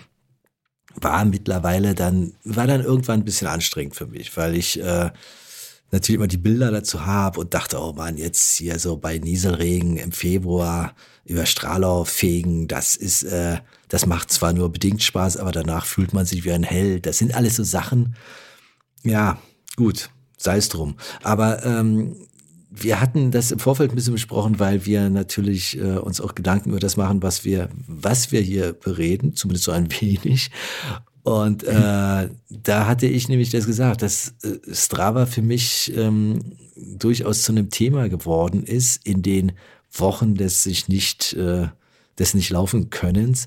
War mittlerweile dann, war dann irgendwann ein bisschen anstrengend für mich, weil ich äh, natürlich immer die Bilder dazu habe und dachte, oh Mann, jetzt hier so bei Nieselregen im Februar über Strahlau fegen, das ist, äh, das macht zwar nur bedingt Spaß, aber danach fühlt man sich wie ein Held. Das sind alles so Sachen, ja, gut, sei es drum. Aber ähm, wir hatten das im Vorfeld ein bisschen besprochen, weil wir natürlich äh, uns auch Gedanken über das machen, was wir, was wir hier bereden, zumindest so ein wenig. Und äh, da hatte ich nämlich das gesagt, dass äh, Strava für mich ähm, durchaus zu einem Thema geworden ist in den Wochen des sich nicht, äh, des nicht laufen Könnens,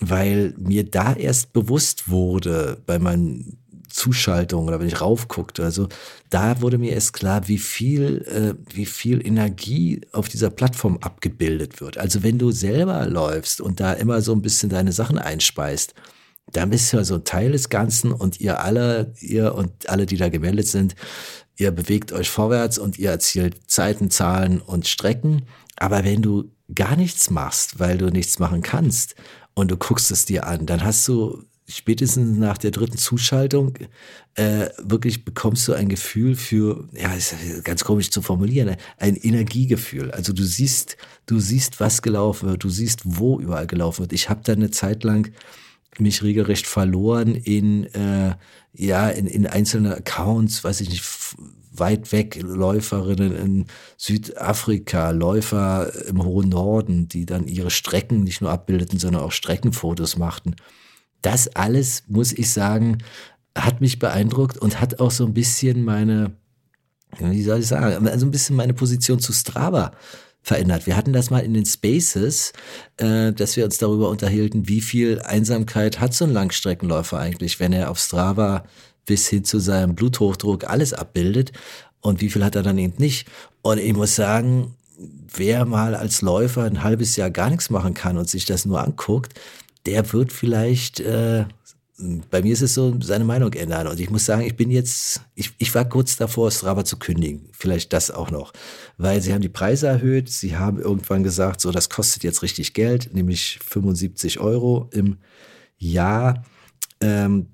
weil mir da erst bewusst wurde bei meinen Zuschaltung oder wenn ich raufguckte. Also da wurde mir erst klar, wie viel, äh, wie viel Energie auf dieser Plattform abgebildet wird. Also wenn du selber läufst und da immer so ein bisschen deine Sachen einspeist, dann bist du ja so ein Teil des Ganzen und ihr alle, ihr und alle, die da gemeldet sind, ihr bewegt euch vorwärts und ihr erzielt Zeiten, Zahlen und Strecken. Aber wenn du gar nichts machst, weil du nichts machen kannst und du guckst es dir an, dann hast du spätestens nach der dritten Zuschaltung äh, wirklich bekommst du ein Gefühl für, ja, ist ganz komisch zu formulieren, ein Energiegefühl. Also du siehst, du siehst, was gelaufen wird, du siehst, wo überall gelaufen wird. Ich habe da eine Zeit lang mich regelrecht verloren in, äh, ja, in, in einzelne Accounts, weiß ich nicht, weit weg, Läuferinnen in Südafrika, Läufer im hohen Norden, die dann ihre Strecken nicht nur abbildeten, sondern auch Streckenfotos machten. Das alles, muss ich sagen, hat mich beeindruckt und hat auch so ein bisschen meine, wie soll ich sagen, also ein bisschen meine Position zu Strava verändert. Wir hatten das mal in den Spaces, äh, dass wir uns darüber unterhielten, wie viel Einsamkeit hat so ein Langstreckenläufer eigentlich, wenn er auf Strava bis hin zu seinem Bluthochdruck alles abbildet und wie viel hat er dann eben nicht. Und ich muss sagen, wer mal als Läufer ein halbes Jahr gar nichts machen kann und sich das nur anguckt, der wird vielleicht, äh, bei mir ist es so, seine Meinung ändern. Und ich muss sagen, ich bin jetzt, ich, ich war kurz davor, Strava zu kündigen. Vielleicht das auch noch. Weil sie haben die Preise erhöht. Sie haben irgendwann gesagt, so, das kostet jetzt richtig Geld, nämlich 75 Euro im Jahr. Ähm,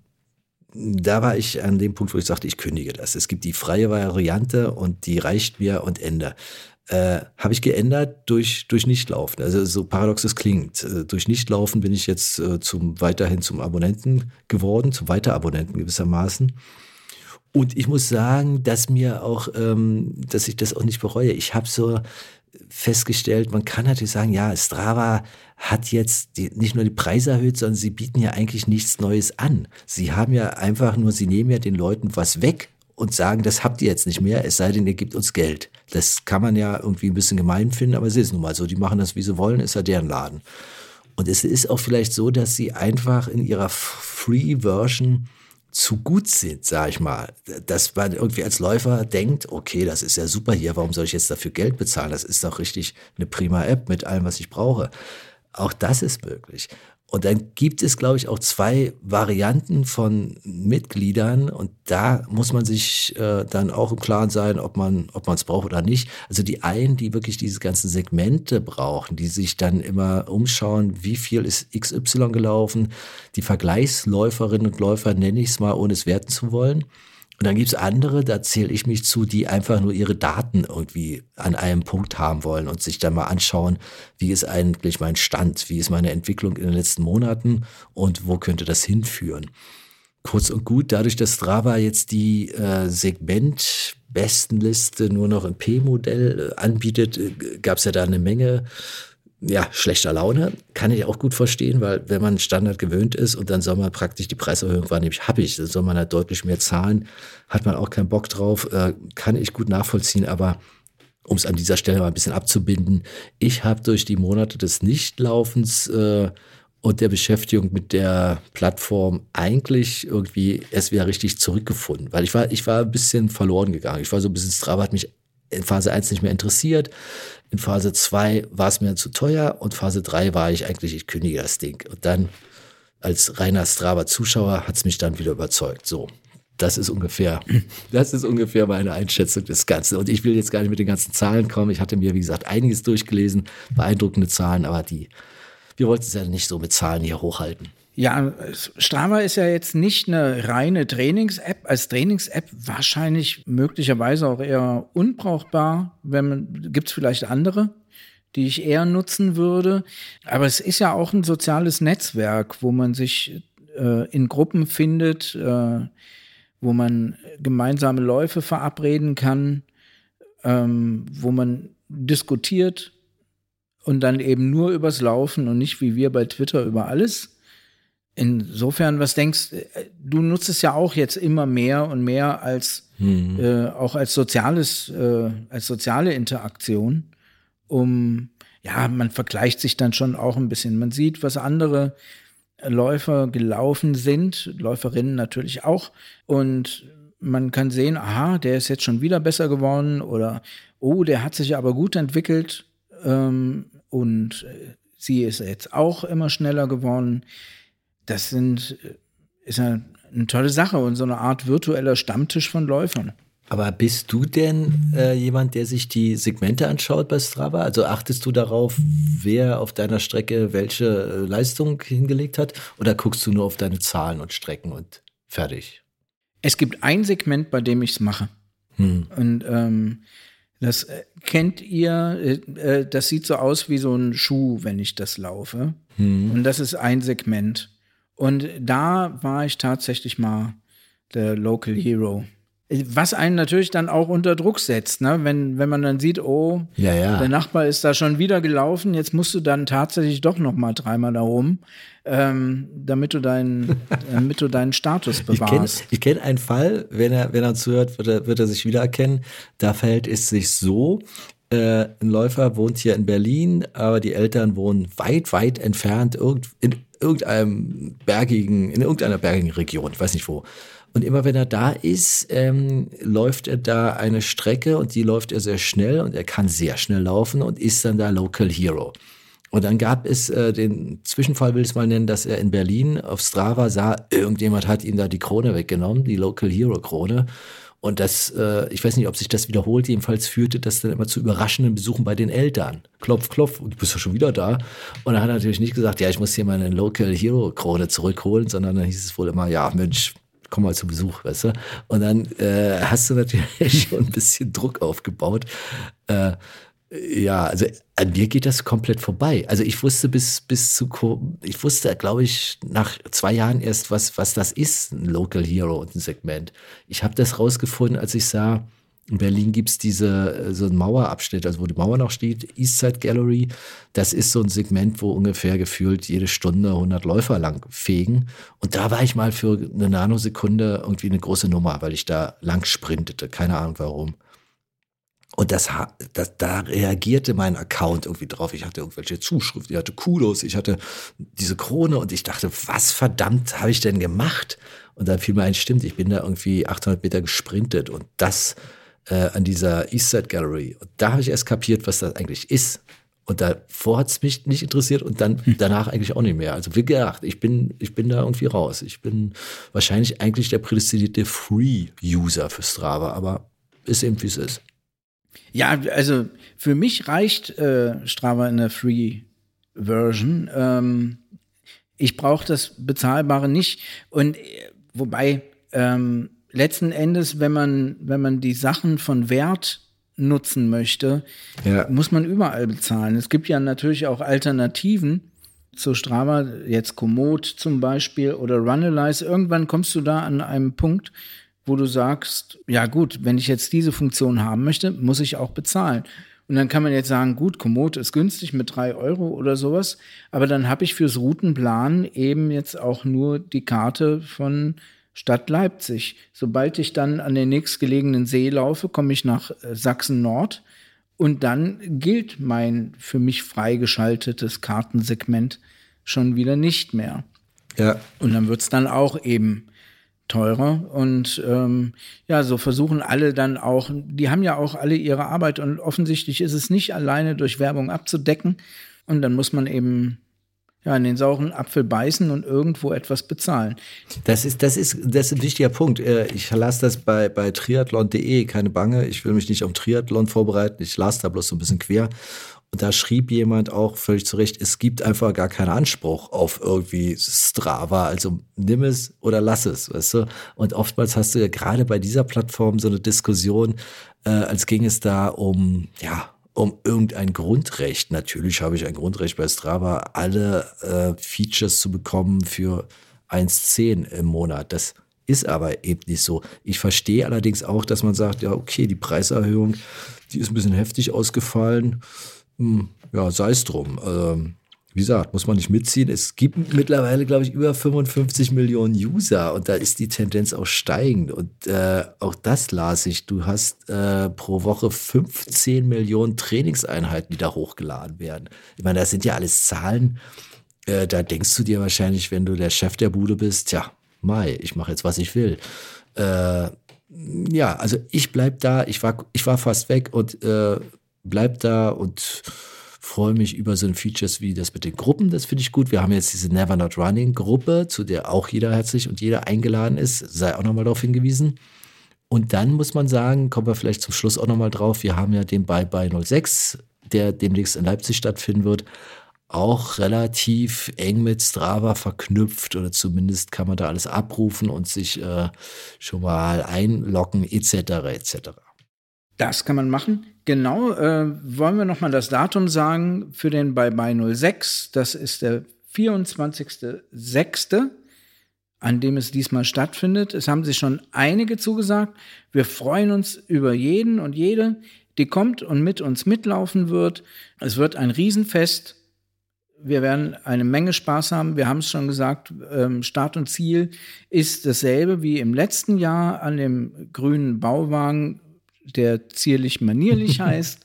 da war ich an dem Punkt, wo ich sagte, ich kündige das. Es gibt die freie Variante und die reicht mir und Ende äh, habe ich geändert durch, durch Nichtlaufen. Also so paradox es klingt. Äh, durch Nichtlaufen bin ich jetzt äh, zum, weiterhin zum Abonnenten geworden, zum Weiterabonnenten gewissermaßen. Und ich muss sagen, dass mir auch, ähm, dass ich das auch nicht bereue. Ich habe so festgestellt, man kann natürlich sagen, ja, Strava hat jetzt die, nicht nur die Preise erhöht, sondern sie bieten ja eigentlich nichts Neues an. Sie haben ja einfach nur, sie nehmen ja den Leuten was weg und sagen, das habt ihr jetzt nicht mehr, es sei denn, ihr gebt uns Geld. Das kann man ja irgendwie ein bisschen gemein finden, aber es ist nun mal so. Die machen das, wie sie wollen, ist ja deren Laden. Und es ist auch vielleicht so, dass sie einfach in ihrer Free-Version zu gut sind, sag ich mal. Dass man irgendwie als Läufer denkt, okay, das ist ja super hier, warum soll ich jetzt dafür Geld bezahlen? Das ist doch richtig eine prima App mit allem, was ich brauche. Auch das ist möglich. Und dann gibt es, glaube ich, auch zwei Varianten von Mitgliedern und da muss man sich äh, dann auch im Klaren sein, ob man ob man es braucht oder nicht. Also die einen, die wirklich diese ganzen Segmente brauchen, die sich dann immer umschauen, wie viel ist XY gelaufen, die Vergleichsläuferinnen und Läufer nenne ich es mal, ohne es werten zu wollen. Und dann gibt's andere, da zähle ich mich zu, die einfach nur ihre Daten irgendwie an einem Punkt haben wollen und sich dann mal anschauen, wie ist eigentlich mein Stand, wie ist meine Entwicklung in den letzten Monaten und wo könnte das hinführen. Kurz und gut, dadurch, dass Strava jetzt die äh, Segmentbestenliste nur noch im P-Modell äh, anbietet, äh, gab's ja da eine Menge ja, schlechter Laune kann ich auch gut verstehen, weil wenn man Standard gewöhnt ist und dann soll man praktisch die Preiserhöhung wahrnehmen, habe ich, dann soll man halt deutlich mehr zahlen, hat man auch keinen Bock drauf, äh, kann ich gut nachvollziehen, aber um es an dieser Stelle mal ein bisschen abzubinden, ich habe durch die Monate des Nichtlaufens äh, und der Beschäftigung mit der Plattform eigentlich irgendwie erst wieder richtig zurückgefunden, weil ich war, ich war ein bisschen verloren gegangen. Ich war so ein bisschen, Strava hat mich in Phase 1 nicht mehr interessiert. In Phase 2 war es mir zu teuer und Phase 3 war ich eigentlich, ich kündige das Ding. Und dann als reiner Strava-Zuschauer hat es mich dann wieder überzeugt. So, das ist ungefähr, das ist ungefähr meine Einschätzung des Ganzen. Und ich will jetzt gar nicht mit den ganzen Zahlen kommen. Ich hatte mir, wie gesagt, einiges durchgelesen, beeindruckende Zahlen, aber die, wir wollten es ja nicht so mit Zahlen hier hochhalten. Ja, Strava ist ja jetzt nicht eine reine Trainings-App. Als Trainings-App wahrscheinlich möglicherweise auch eher unbrauchbar. Gibt es vielleicht andere, die ich eher nutzen würde. Aber es ist ja auch ein soziales Netzwerk, wo man sich äh, in Gruppen findet, äh, wo man gemeinsame Läufe verabreden kann, ähm, wo man diskutiert und dann eben nur übers Laufen und nicht wie wir bei Twitter über alles. Insofern, was denkst du, nutzt es ja auch jetzt immer mehr und mehr als mhm. äh, auch als soziales, äh, als soziale Interaktion, um ja, man vergleicht sich dann schon auch ein bisschen. Man sieht, was andere Läufer gelaufen sind, Läuferinnen natürlich auch, und man kann sehen, aha, der ist jetzt schon wieder besser geworden oder oh, der hat sich aber gut entwickelt ähm, und äh, sie ist jetzt auch immer schneller geworden das sind, ist eine, eine tolle Sache und so eine Art virtueller Stammtisch von Läufern. Aber bist du denn äh, jemand, der sich die Segmente anschaut bei Strava? Also achtest du darauf, wer auf deiner Strecke welche äh, Leistung hingelegt hat? Oder guckst du nur auf deine Zahlen und Strecken und fertig? Es gibt ein Segment, bei dem ich es mache. Hm. Und ähm, das äh, kennt ihr, äh, äh, das sieht so aus wie so ein Schuh, wenn ich das laufe. Hm. Und das ist ein Segment. Und da war ich tatsächlich mal der Local Hero. Was einen natürlich dann auch unter Druck setzt, ne? wenn, wenn man dann sieht, oh, ja, ja. der Nachbar ist da schon wieder gelaufen, jetzt musst du dann tatsächlich doch noch mal dreimal da rum, ähm, damit, du deinen, damit du deinen Status bewahrst. Ich kenne kenn einen Fall, wenn er, wenn er zuhört, wird er, wird er sich wiedererkennen. Da verhält es sich so, äh, ein Läufer wohnt hier in Berlin, aber die Eltern wohnen weit, weit entfernt, irgend, in irgendeinem bergigen, in irgendeiner bergigen Region, ich weiß nicht wo. Und immer wenn er da ist, ähm, läuft er da eine Strecke und die läuft er sehr schnell und er kann sehr schnell laufen und ist dann da Local Hero. Und dann gab es äh, den Zwischenfall, will ich es mal nennen, dass er in Berlin auf Strava sah, irgendjemand hat ihm da die Krone weggenommen, die Local Hero Krone. Und das, äh, ich weiß nicht, ob sich das wiederholt, jedenfalls führte das dann immer zu überraschenden Besuchen bei den Eltern. Klopf, klopf, und du bist ja schon wieder da. Und dann hat er natürlich nicht gesagt, ja, ich muss hier meine Local Hero Krone zurückholen, sondern dann hieß es wohl immer, ja, Mensch, komm mal zu Besuch, weißt du? Und dann äh, hast du natürlich schon ein bisschen Druck aufgebaut. Äh, ja, also an mir geht das komplett vorbei. Also ich wusste bis, bis zu, ich wusste, glaube ich, nach zwei Jahren erst, was, was das ist, ein Local Hero und ein Segment. Ich habe das rausgefunden, als ich sah, in Berlin gibt's diese, so ein Mauerabschnitt, also wo die Mauer noch steht, Eastside Gallery. Das ist so ein Segment, wo ungefähr gefühlt jede Stunde 100 Läufer lang fegen. Und da war ich mal für eine Nanosekunde irgendwie eine große Nummer, weil ich da lang sprintete. Keine Ahnung warum. Und das, das, da reagierte mein Account irgendwie drauf. Ich hatte irgendwelche Zuschriften, ich hatte Kudos, ich hatte diese Krone und ich dachte, was verdammt habe ich denn gemacht? Und dann fiel mir ein, stimmt, ich bin da irgendwie 800 Meter gesprintet und das äh, an dieser Eastside Gallery. Und da habe ich erst kapiert, was das eigentlich ist. Und davor hat es mich nicht interessiert und dann danach eigentlich auch nicht mehr. Also wie gesagt, ich bin, ich bin da irgendwie raus. Ich bin wahrscheinlich eigentlich der prädestinierte Free-User für Strava, aber ist eben wie es ist. Ja, also für mich reicht äh, Strava in der Free-Version. Ähm, ich brauche das Bezahlbare nicht. Und äh, wobei ähm, letzten Endes, wenn man, wenn man die Sachen von Wert nutzen möchte, Ja. muss man überall bezahlen. Es gibt ja natürlich auch Alternativen zu Strava, jetzt Komoot zum Beispiel oder Runalyze. Irgendwann kommst du da an einem Punkt, wo du sagst, ja gut, wenn ich jetzt diese Funktion haben möchte, muss ich auch bezahlen. Und dann kann man jetzt sagen, gut, Komoot ist günstig mit drei Euro oder sowas, aber dann habe ich fürs Routenplan eben jetzt auch nur die Karte von Stadt Leipzig. Sobald ich dann an den nächstgelegenen See laufe, komme ich nach äh, Sachsen-Nord und dann gilt mein für mich freigeschaltetes Kartensegment schon wieder nicht mehr. Ja, Und dann wird's dann auch eben teurer. Und ähm, ja, so versuchen alle dann auch, die haben ja auch alle ihre Arbeit und offensichtlich ist es nicht alleine durch Werbung abzudecken. Und dann muss man eben ja, in den sauren Apfel beißen und irgendwo etwas bezahlen. Das ist, das ist, das ist ein wichtiger Punkt. Äh, Ich lasse das bei, bei triathlon.de, keine Bange. Ich will mich nicht auf Triathlon vorbereiten. Ich las da bloß so ein bisschen quer. Und da schrieb jemand auch völlig zu Recht, es gibt einfach gar keinen Anspruch auf irgendwie Strava. Also nimm es oder lass es, weißt du? Und oftmals hast du ja gerade bei dieser Plattform so eine Diskussion, äh, als ging es da um, ja, um irgendein Grundrecht. Natürlich habe ich ein Grundrecht bei Strava, alle äh, Features zu bekommen für 1,10 im Monat. Das ist aber eben nicht so. Ich verstehe allerdings auch, dass man sagt, ja, okay, die Preiserhöhung, die ist ein bisschen heftig ausgefallen. Hm, ja, sei es drum. Ähm, wie gesagt, muss man nicht mitziehen. Es gibt mittlerweile, glaube ich, über 55 Millionen User und da ist die Tendenz auch steigend. Und äh, auch das las ich. Du hast äh, pro Woche 15 Millionen Trainingseinheiten, die da hochgeladen werden. Ich meine, das sind ja alles Zahlen. Äh, da denkst du dir wahrscheinlich, wenn du der Chef der Bude bist, tja, Mai, ich mache jetzt, was ich will. Äh, ja, also ich bleib da. Ich war, ich war fast weg und äh, bleib da und freue mich über so ein Features wie das mit den Gruppen. Das finde ich gut. Wir haben jetzt diese Never Not Running Gruppe, zu der auch jeder herzlich und jeder eingeladen ist. Sei auch nochmal darauf hingewiesen. Und dann muss man sagen, kommen wir vielleicht zum Schluss auch nochmal drauf. Wir haben ja den Bye Bye 06, der demnächst in Leipzig stattfinden wird, auch relativ eng mit Strava verknüpft oder zumindest kann man da alles abrufen und sich äh, schon mal einloggen etc. etc. Das kann man machen. Genau, äh, wollen wir noch mal das Datum sagen für den Bye Bye 06. Das ist der 24.06., an dem es diesmal stattfindet. Es haben sich schon einige zugesagt. Wir freuen uns über jeden und jede, die kommt und mit uns mitlaufen wird. Es wird ein Riesenfest. Wir werden eine Menge Spaß haben. Wir haben es schon gesagt, ähm, Start und Ziel ist dasselbe wie im letzten Jahr an dem grünen Bauwagen, der zierlich manierlich heißt.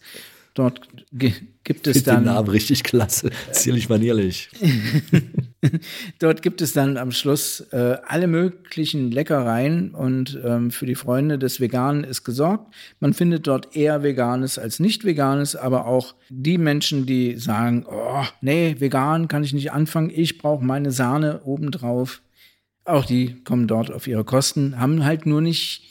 Dort gibt es Ist den dann Namen richtig klasse, zierlich manierlich. Dort gibt es dann am Schluss äh, alle möglichen Leckereien und ähm, für die Freunde des Veganen ist gesorgt. Man findet dort eher Veganes als nicht Veganes, aber auch die Menschen, die sagen, oh, nee, vegan kann ich nicht anfangen, ich brauche meine Sahne obendrauf. Auch die kommen dort auf ihre Kosten, haben halt nur nicht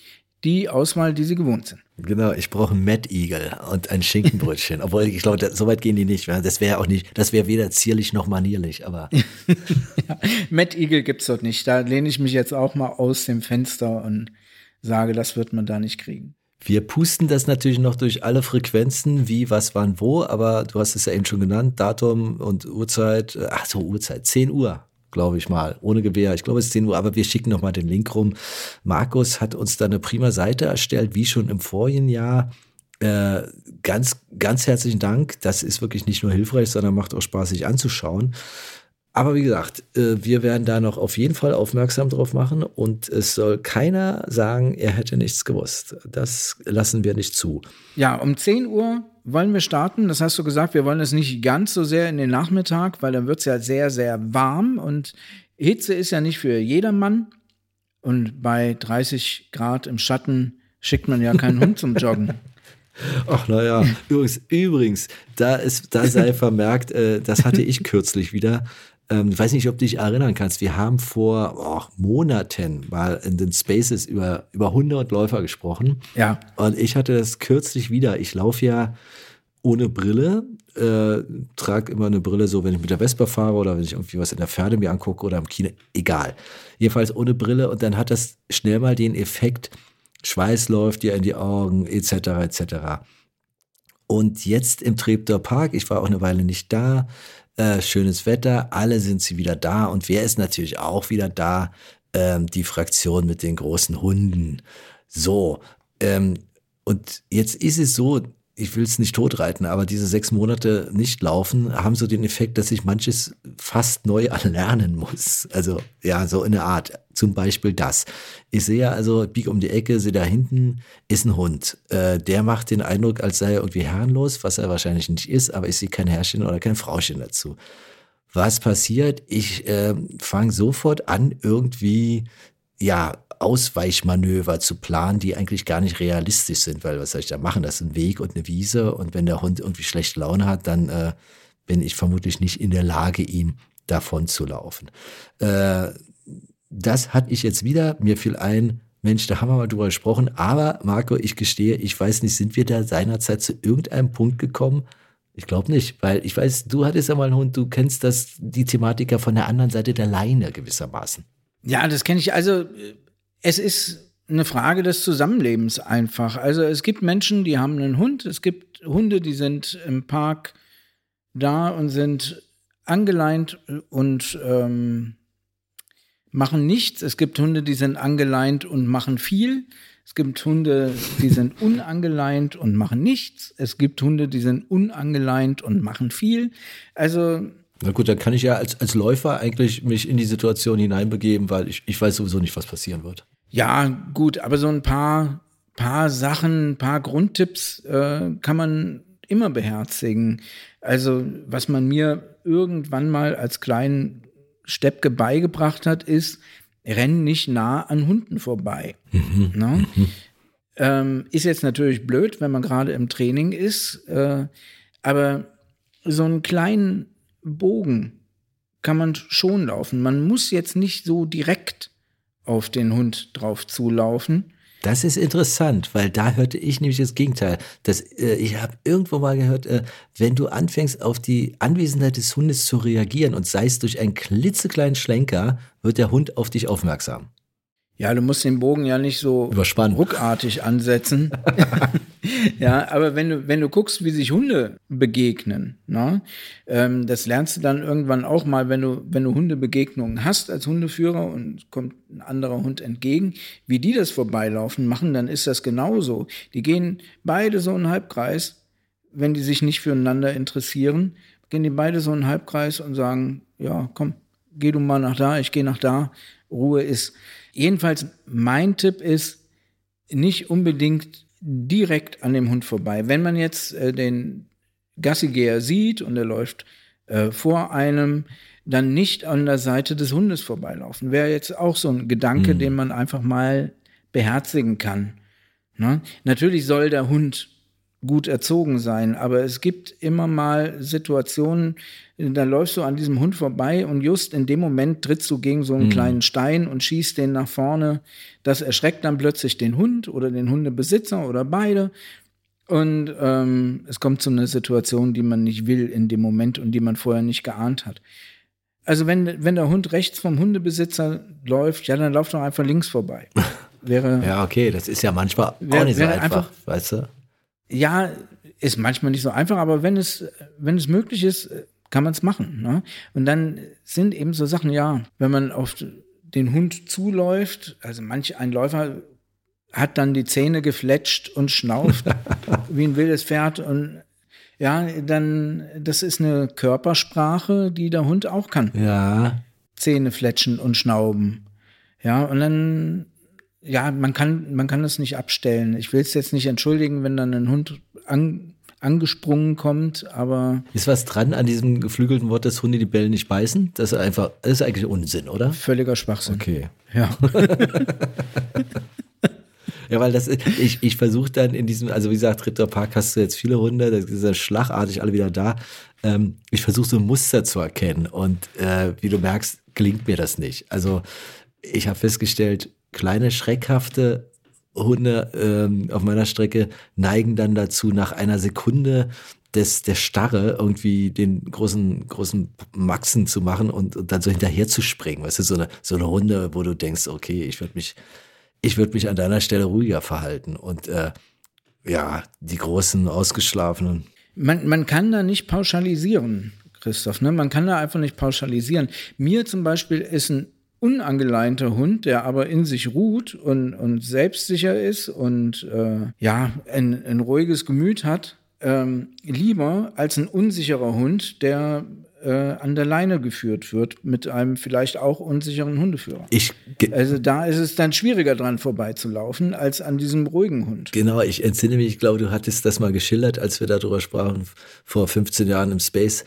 die Auswahl, die sie gewohnt sind. Genau, ich brauche einen Mad Eagle und ein Schinkenbrötchen. Obwohl, ich glaube, so weit gehen die nicht. ja. Das wäre auch nicht, das wäre weder zierlich noch manierlich, aber Mad Eagle gibt's dort nicht. Da lehne ich mich jetzt auch mal aus dem Fenster und sage, das wird man da nicht kriegen. wir pusten das natürlich noch durch alle Frequenzen, wie, was, wann, wo, aber du hast es ja eben schon genannt, Datum und Uhrzeit, äh, ach so, Uhrzeit, 10 Uhr, glaube ich mal, ohne Gewehr. Ich glaube, es ist 10 Uhr, aber wir schicken noch mal den Link rum. Markus hat uns da eine prima Seite erstellt, wie schon im vorigen Jahr. Äh, ganz, ganz herzlichen Dank. Das ist wirklich nicht nur hilfreich, sondern macht auch Spaß, sich anzuschauen. Aber wie gesagt, äh, wir werden da noch auf jeden Fall aufmerksam drauf machen und es soll keiner sagen, er hätte nichts gewusst. Das lassen wir nicht zu. Ja, um 10 Uhr wollen wir starten. Das hast du gesagt, wir wollen es nicht ganz so sehr in den Nachmittag, weil dann wird es ja sehr, sehr warm und Hitze ist ja nicht für jedermann. Und bei 30 Grad im Schatten schickt man ja keinen Hund zum Joggen. Ach naja, übrigens, übrigens, da ist, da sei vermerkt, äh, das hatte ich kürzlich wieder. Ähm, ich weiß nicht, ob du dich erinnern kannst. Wir haben vor oh, Monaten mal in den Spaces über, über 100 Läufer gesprochen. Ja. Und ich hatte das kürzlich wieder. Ich laufe ja ohne Brille, äh, trage immer eine Brille, so wenn ich mit der Vespa fahre oder wenn ich irgendwie was in der Ferne mir angucke oder im Kino, egal. Jedenfalls ohne Brille und dann hat das schnell mal den Effekt, Schweiß läuft dir in die Augen, etc., etc. Und jetzt im Treptower Park, ich war auch eine Weile nicht da, äh, schönes Wetter, alle sind sie wieder da und wer ist natürlich auch wieder da? Ähm, die Fraktion mit den großen Hunden. So, ähm, und jetzt ist es so, ich will es nicht totreiten, aber diese sechs Monate nicht laufen haben so den Effekt, dass ich manches fast neu erlernen muss. Also ja, so in der Art. Zum Beispiel das. Ich sehe also, bieg um die Ecke, sehe da hinten ist ein Hund. Äh, der macht den Eindruck, als sei er irgendwie herrenlos, was er wahrscheinlich nicht ist, aber ich sehe kein Herrchen oder kein Frauchen dazu. Was passiert? Ich äh, fange sofort an, irgendwie ja, Ausweichmanöver zu planen, die eigentlich gar nicht realistisch sind, weil was soll ich da machen? Das ist ein Weg und eine Wiese und wenn der Hund irgendwie schlechte Laune hat, dann äh, bin ich vermutlich nicht in der Lage, ihm davon zu laufen. Äh, das hatte ich jetzt wieder, mir fiel ein, Mensch, da haben wir mal drüber gesprochen, aber Marco, ich gestehe, ich weiß nicht, sind wir da seinerzeit zu irgendeinem Punkt gekommen? Ich glaube nicht, weil ich weiß, du hattest ja mal einen Hund, du kennst das, die Thematiker von der anderen Seite der Leine gewissermaßen. Ja, das kenne ich. Also es ist eine Frage des Zusammenlebens einfach. Also es gibt Menschen, die haben einen Hund. Es gibt Hunde, die sind im Park da und sind angeleint und ähm, machen nichts. Es gibt Hunde, die sind angeleint und machen viel. Es gibt Hunde, die sind unangeleint und machen nichts. Es gibt Hunde, die sind unangeleint und machen viel. Also na gut, dann kann ich ja als, als Läufer eigentlich mich in die Situation hineinbegeben, weil ich, ich weiß sowieso nicht, was passieren wird. Ja, gut, aber so ein paar, paar Sachen, ein paar Grundtipps äh, kann man immer beherzigen. Also, was man mir irgendwann mal als kleinen Steppke beigebracht hat, ist, renn nicht nah an Hunden vorbei. Mhm. Ne? Mhm. Ähm, ist jetzt natürlich blöd, wenn man gerade im Training ist, äh, aber so einen kleinen Bogen kann man schon laufen. Man muss jetzt nicht so direkt auf den Hund drauf zulaufen. Das ist interessant, weil da hörte ich nämlich das Gegenteil. Das, äh, ich habe irgendwo mal gehört, äh, wenn du anfängst, auf die Anwesenheit des Hundes zu reagieren und sei es durch einen klitzekleinen Schlenker, wird der Hund auf dich aufmerksam. Ja, du musst den Bogen ja nicht so Überspannen. ruckartig ansetzen. ja, aber wenn du, wenn du guckst, wie sich Hunde begegnen, ne, ähm, das lernst du dann irgendwann auch mal, wenn du, wenn du Hundebegegnungen hast als Hundeführer und kommt ein anderer Hund entgegen, wie die das vorbeilaufen machen, dann ist das genauso. Die gehen beide so einen Halbkreis, wenn die sich nicht füreinander interessieren, gehen die beide so einen Halbkreis und sagen, ja, komm, geh du mal nach da, ich gehe nach da, Ruhe ist. Jedenfalls, mein Tipp ist, nicht unbedingt direkt an dem Hund vorbei. Wenn man jetzt äh, den Gassigeher sieht und er läuft äh, vor einem, dann nicht an der Seite des Hundes vorbeilaufen. Wäre jetzt auch so ein Gedanke, mhm. den man einfach mal beherzigen kann. Ne? Natürlich soll der Hund gut erzogen sein, aber es gibt immer mal Situationen, da läufst du an diesem Hund vorbei und just in dem Moment trittst du gegen so einen mhm. kleinen Stein und schießt den nach vorne. Das erschreckt dann plötzlich den Hund oder den Hundebesitzer oder beide. Und ähm, es kommt zu einer Situation, die man nicht will in dem Moment und die man vorher nicht geahnt hat. Also wenn, wenn der Hund rechts vom Hundebesitzer läuft, ja, dann lauf doch einfach links vorbei. Wäre, ja, okay, das ist ja manchmal auch wär, nicht so einfach, einfach, weißt du? Ja, ist manchmal nicht so einfach, aber wenn es, wenn es möglich ist, kann man es machen. Ne? Und dann sind eben so Sachen, ja, wenn man auf den Hund zuläuft, also manch ein Läufer hat dann die Zähne gefletscht und schnauft wie ein wildes Pferd und Ja, dann, das ist eine Körpersprache, die der Hund auch kann. Ja. Zähne fletschen und schnauben. Ja, und dann, ja, man kann, man kann das nicht abstellen. Ich will es jetzt nicht entschuldigen, wenn dann ein Hund an, angesprungen kommt, aber Ist was dran an diesem geflügelten Wort, dass Hunde die Bälle nicht beißen? Das ist einfach, das ist eigentlich Unsinn, oder? völliger Schwachsinn. Okay. Ja. Ja, weil das, ich, ich versuche dann in diesem, also wie gesagt, Ritter Park hast du jetzt viele Hunde, das ist ja schlagartig alle wieder da. Ähm, ich versuche so ein Muster zu erkennen und äh, wie du merkst, gelingt mir das nicht. Also ich habe festgestellt, kleine, schreckhafte Hunde ähm, auf meiner Strecke neigen dann dazu, nach einer Sekunde des, der Starre irgendwie den großen, großen Maxen zu machen und, und dann so hinterher zu springen. Weißt du, so eine, so eine Hunde, wo du denkst, okay, ich würde mich, ich würde mich an deiner Stelle ruhiger verhalten. Und äh, ja, die großen, ausgeschlafenen. Man, man kann da nicht pauschalisieren, Christoph. Ne? Man kann da einfach nicht pauschalisieren. Mir zum Beispiel ist ein unangeleinter Hund, der aber in sich ruht und, und selbstsicher ist und äh, ja, ein, ein ruhiges Gemüt hat, ähm, lieber als ein unsicherer Hund, der äh, an der Leine geführt wird mit einem vielleicht auch unsicheren Hundeführer. Ich, Also da ist es dann schwieriger dran vorbeizulaufen als an diesem ruhigen Hund. Genau, ich entsinne mich, ich glaube, du hattest das mal geschildert, als wir darüber sprachen, vor 15 Jahren im Space,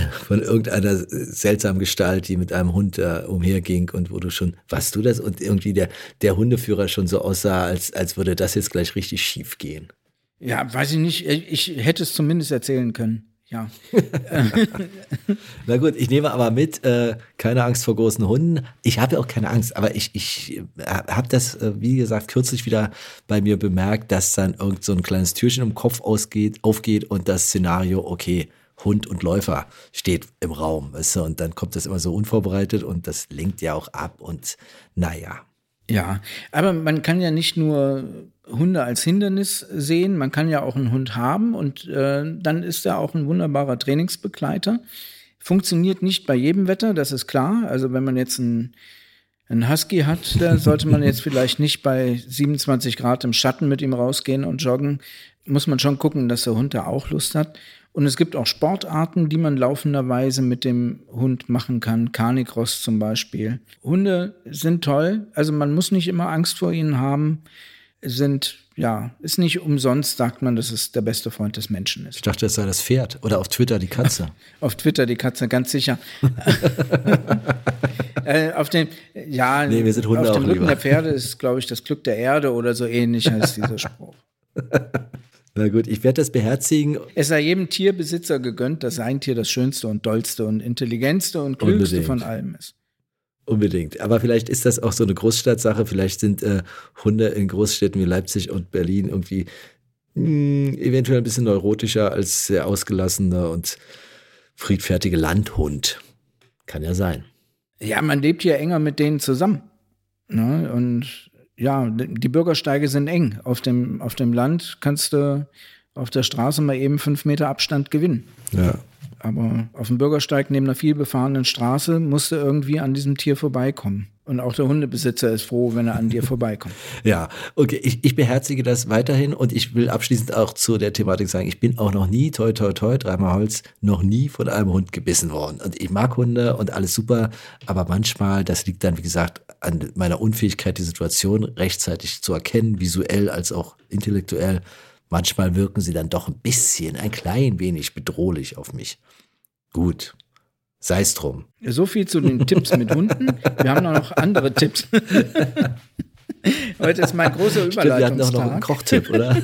von irgendeiner seltsamen Gestalt, die mit einem Hund äh, umherging und wo du schon, warst du das? Und irgendwie der, der Hundeführer schon so aussah, als, als würde das jetzt gleich richtig schief gehen. Ja, weiß ich nicht. Ich hätte es zumindest erzählen können. Ja. Na gut, ich nehme aber mit, äh, keine Angst vor großen Hunden. Ich habe ja auch keine Angst, aber ich, ich äh, habe das, äh, wie gesagt, kürzlich wieder bei mir bemerkt, dass dann irgend so ein kleines Türchen im Kopf ausgeht, aufgeht und das Szenario, okay, Hund und Läufer steht im Raum, weißt du, und dann kommt das immer so unvorbereitet und das lenkt ja auch ab und naja. Ja, aber man kann ja nicht nur Hunde als Hindernis sehen, man kann ja auch einen Hund haben und äh, dann ist er auch ein wunderbarer Trainingsbegleiter. Funktioniert nicht bei jedem Wetter, das ist klar. Also wenn man jetzt einen, einen Husky hat, da sollte man jetzt vielleicht nicht bei 27 Grad im Schatten mit ihm rausgehen und joggen. Muss man schon gucken, dass der Hund da auch Lust hat. Und es gibt auch Sportarten, die man laufenderweise mit dem Hund machen kann. Carnicross zum Beispiel. Hunde sind toll. Also man muss nicht immer Angst vor ihnen haben. Sind, ja, ist nicht umsonst, sagt man, dass es der beste Freund des Menschen ist. Ich dachte, das sei das Pferd oder auf Twitter die Katze. Auf Twitter die Katze, ganz sicher. äh, auf dem, ja, Nee, wir sind Hunde auf dem Rücken lieber. der Pferde ist, glaube ich, das Glück der Erde oder so ähnlich heißt dieser Spruch. Na gut, ich werde das beherzigen. Es sei jedem Tierbesitzer gegönnt, dass sein Tier das schönste und dollste und intelligentste und klügste Unbedingt. von allem ist. Unbedingt. Aber vielleicht ist das auch so eine Großstadtsache. Vielleicht sind äh, Hunde in Großstädten wie Leipzig und Berlin irgendwie mh, eventuell ein bisschen neurotischer als der ausgelassene und friedfertige Landhund. Kann ja sein. Ja, man lebt hier enger mit denen zusammen. Ne? Und ja, die Bürgersteige sind eng. Auf dem, auf dem Land kannst du auf der Straße mal eben fünf Meter Abstand gewinnen. Ja. Aber auf dem Bürgersteig neben einer vielbefahrenen Straße musst du irgendwie an diesem Tier vorbeikommen. Und auch der Hundebesitzer ist froh, wenn er an dir vorbeikommt. Ja, okay, ich, ich beherzige das weiterhin und ich will abschließend auch zu der Thematik sagen, ich bin auch noch nie, toi, toi, toi, dreimal Holz, noch nie von einem Hund gebissen worden. Und ich mag Hunde und alles super, aber manchmal, das liegt dann, wie gesagt, an meiner Unfähigkeit, die Situation rechtzeitig zu erkennen, visuell als auch intellektuell. Manchmal wirken sie dann doch ein bisschen, ein klein wenig bedrohlich auf mich. Gut, sei es drum. So viel zu den Tipps mit Hunden. Wir haben noch andere Tipps. Heute ist mein großer Stimmt, wir hatten auch noch einen Überleitungstag. Kochtipp, oder?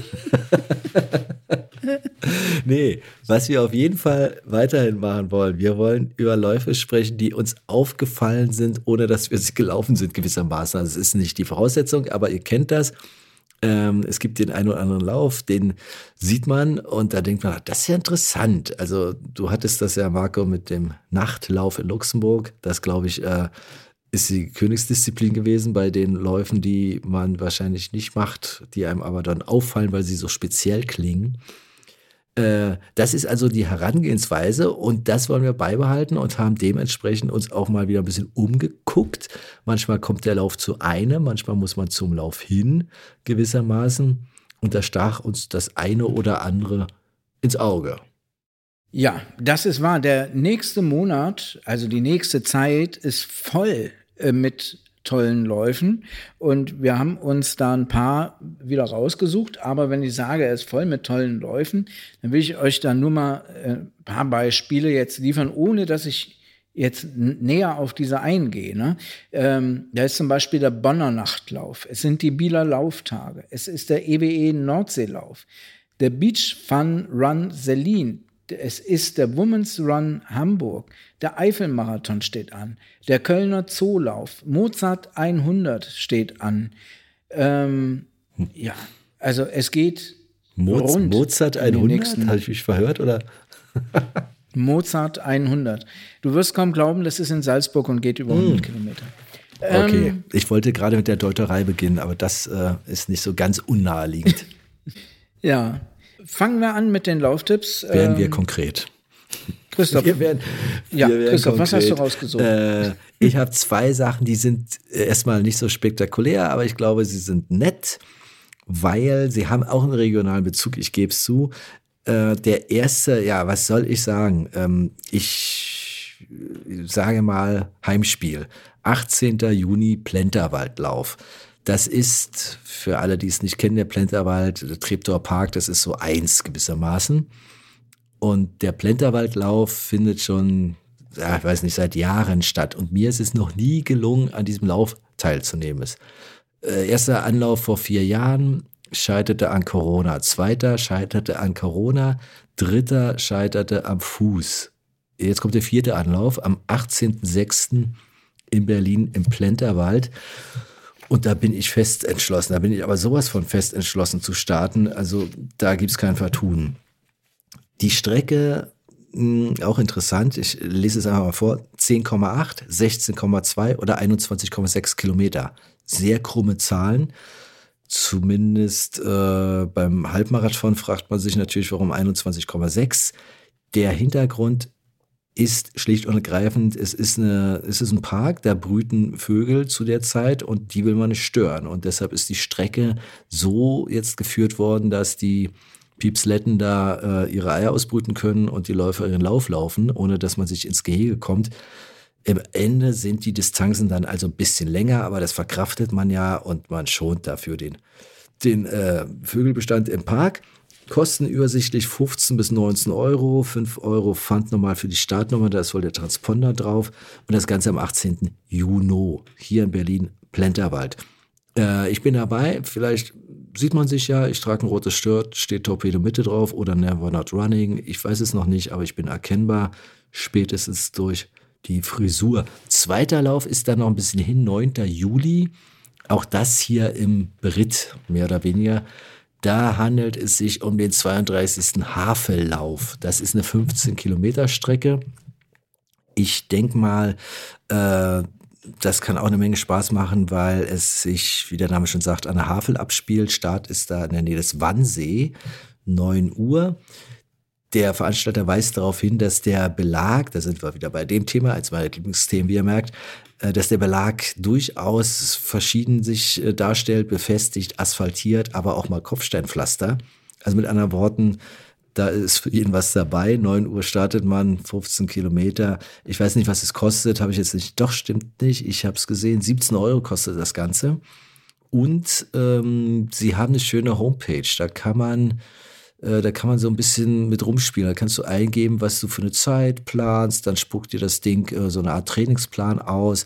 nee, was wir auf jeden Fall weiterhin machen wollen, wir wollen über Läufe sprechen, die uns aufgefallen sind, ohne dass wir sie gelaufen sind, gewissermaßen. Also es ist nicht die Voraussetzung, aber ihr kennt das. Ähm, es gibt den einen oder anderen Lauf, den sieht man und da denkt man, das ist ja interessant. Also du hattest das ja, Marco, mit dem Nachtlauf in Luxemburg. Das, glaube ich, äh, ist die Königsdisziplin gewesen bei den Läufen, die man wahrscheinlich nicht macht, die einem aber dann auffallen, weil sie so speziell klingen. Äh, das ist also die Herangehensweise und das wollen wir beibehalten und haben dementsprechend uns auch mal wieder ein bisschen umgeguckt. Manchmal kommt der Lauf zu einem, manchmal muss man zum Lauf hin gewissermaßen und da stach uns das eine oder andere ins Auge. Ja, das ist wahr. Der nächste Monat, also die nächste Zeit, ist voll äh, mit tollen Läufen. Und wir haben uns da ein paar wieder rausgesucht. Aber wenn ich sage, er ist voll mit tollen Läufen, dann will ich euch da nur mal äh, ein paar Beispiele jetzt liefern, ohne dass ich jetzt näher auf diese eingehe. Ne? Ähm, da ist zum Beispiel der Bonner Nachtlauf. Es sind die Bieler Lauftage. Es ist der EWE Nordseelauf. Der Beach Fun Run Selin. Es ist der Women's Run Hamburg. Der Eifelmarathon steht an. Der Kölner Zoolauf. Mozart 100 steht an. Ähm, ja, also es geht Moz rund Mozart in den 100? nächsten- Habe ich mich verhört? Oder? Mozart 100. Du wirst kaum glauben, das ist in Salzburg und geht über 100 Kilometer. Okay, Ähm, ich wollte gerade mit der Deuterei beginnen, aber das äh, ist nicht so ganz unnaheliegend. Ja. Fangen wir an mit den Lauftipps. Werden wir Ähm, konkret. Christoph, Wir werden, Ja, wir werden Christoph, was hast du rausgesucht? Äh, ich habe zwei Sachen, die sind erstmal nicht so spektakulär, aber ich glaube, sie sind nett, weil sie haben auch einen regionalen Bezug, ich gebe es zu. Äh, der erste, ja, was soll ich sagen? Ähm, ich sage mal Heimspiel. 18. Juni Plenterwaldlauf. Das ist, für alle, die es nicht kennen, der Plenterwald, der Treptower Park, das ist so eins gewissermaßen. Und der Plenterwaldlauf findet schon, ja, ich weiß nicht, seit Jahren statt. Und mir ist es noch nie gelungen, an diesem Lauf teilzunehmen. Es, äh, erster Anlauf vor vier Jahren scheiterte an Corona. Zweiter scheiterte an Corona. Dritter scheiterte am Fuß. Jetzt kommt der vierte Anlauf am 18.06. in Berlin im Plenterwald. Und da bin ich fest entschlossen. Da bin ich aber sowas von fest entschlossen zu starten. Also da gibt's kein Vertun. Die Strecke, mh, auch interessant, ich lese es einfach mal vor, 10,8, 16,2 oder 21,6 Kilometer. Sehr krumme Zahlen. Zumindest äh, beim Halbmarathon fragt man sich natürlich, warum 21,6. Der Hintergrund ist schlicht und ergreifend, es ist, eine, es ist ein Park, da brüten Vögel zu der Zeit und die will man nicht stören. Und deshalb ist die Strecke so jetzt geführt worden, dass die Piepsletten da äh, ihre Eier ausbrüten können und die Läufer ihren Lauf laufen, ohne dass man sich ins Gehege kommt. Im Ende sind die Distanzen dann also ein bisschen länger, aber das verkraftet man ja und man schont dafür den, den äh, Vögelbestand im Park. Kosten übersichtlich 15 bis 19 Euro, 5 Euro Pfand nochmal für die Startnummer, da ist wohl der Transponder drauf und das Ganze am 18. Juni hier in Berlin, Plenterwald. Äh, ich bin dabei, vielleicht sieht man sich ja, ich trage ein rotes Shirt, steht Torpedo Mitte drauf oder Never Not Running, ich weiß es noch nicht, aber ich bin erkennbar, spätestens durch die Frisur. Zweiter Lauf ist dann noch ein bisschen hin, 9. Juli, auch das hier im Brit, mehr oder weniger. Da handelt es sich um den 32. Havellauf. Das ist eine 15 Kilometer Strecke. Ich denke mal, äh, das kann auch eine Menge Spaß machen, weil es sich, wie der Name schon sagt, an der Havel abspielt. Start ist da in der Nähe des Wannsee, 9 Uhr. Der Veranstalter weist darauf hin, dass der Belag, da sind wir wieder bei dem Thema, als mein Lieblingsthema, wie ihr merkt, äh, dass der Belag durchaus verschieden sich äh, darstellt, befestigt, asphaltiert, aber auch mal Kopfsteinpflaster. Also mit anderen Worten, da ist für jeden was dabei. 9 Uhr startet man, 15 Kilometer. Ich weiß nicht, was es kostet, habe ich jetzt nicht. Doch, stimmt nicht. Ich habe es gesehen. 17 Euro kostet das Ganze. Und ähm, sie haben eine schöne Homepage. Da kann man äh, da kann man so ein bisschen mit rumspielen. Da kannst du eingeben, was du für eine Zeit planst. Dann spuckt dir das Ding äh, so eine Art Trainingsplan aus.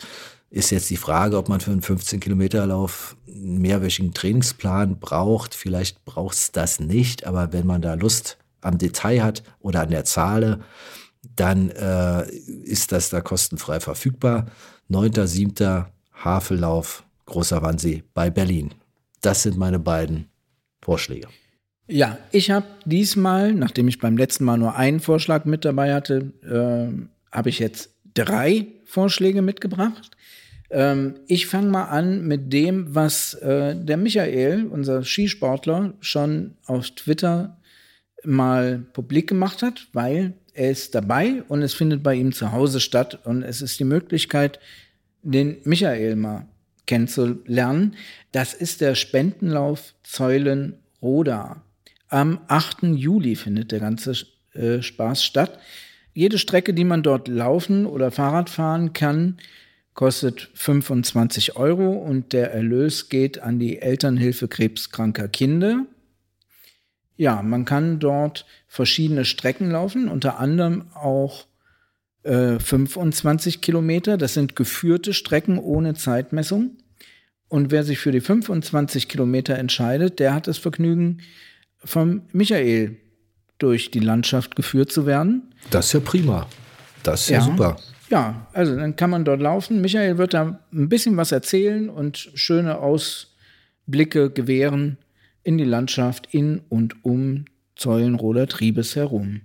Ist jetzt die Frage, ob man für einen 15-Kilometer-Lauf einen mehrwöchigen Trainingsplan braucht. Vielleicht braucht es das nicht, aber wenn man da Lust am Detail hat oder an der Zahl, dann äh, ist das da kostenfrei verfügbar. 9.7. Havellauf, Großer Wannsee bei Berlin. Das sind meine beiden Vorschläge. Ja, ich habe diesmal, nachdem ich beim letzten Mal nur einen Vorschlag mit dabei hatte, äh, habe ich jetzt drei Vorschläge mitgebracht. Ähm, ich fange mal an mit dem, was äh, der Michael, unser Skisportler, schon auf Twitter mal publik gemacht hat, weil er ist dabei und es findet bei ihm zu Hause statt und es ist die Möglichkeit, den Michael mal kennenzulernen. Das ist der Spendenlauf Zeulen Roda. Am 8. Juli findet der ganze äh, Spaß statt. Jede Strecke, die man dort laufen oder Fahrrad fahren kann, kostet 25 Euro und der Erlös geht an die Elternhilfe krebskranker Kinder. Ja, man kann dort verschiedene Strecken laufen, unter anderem auch äh, 25 Kilometer. Das sind geführte Strecken ohne Zeitmessung. Und wer sich für die 25 Kilometer entscheidet, der hat das Vergnügen, vom Michael durch die Landschaft geführt zu werden. Das ist ja prima. Das ist ja, ja super. Ja, also dann kann man dort laufen. Michael wird da ein bisschen was erzählen und schöne Ausblicke gewähren in die Landschaft in und um Zeulenroder Triebes herum.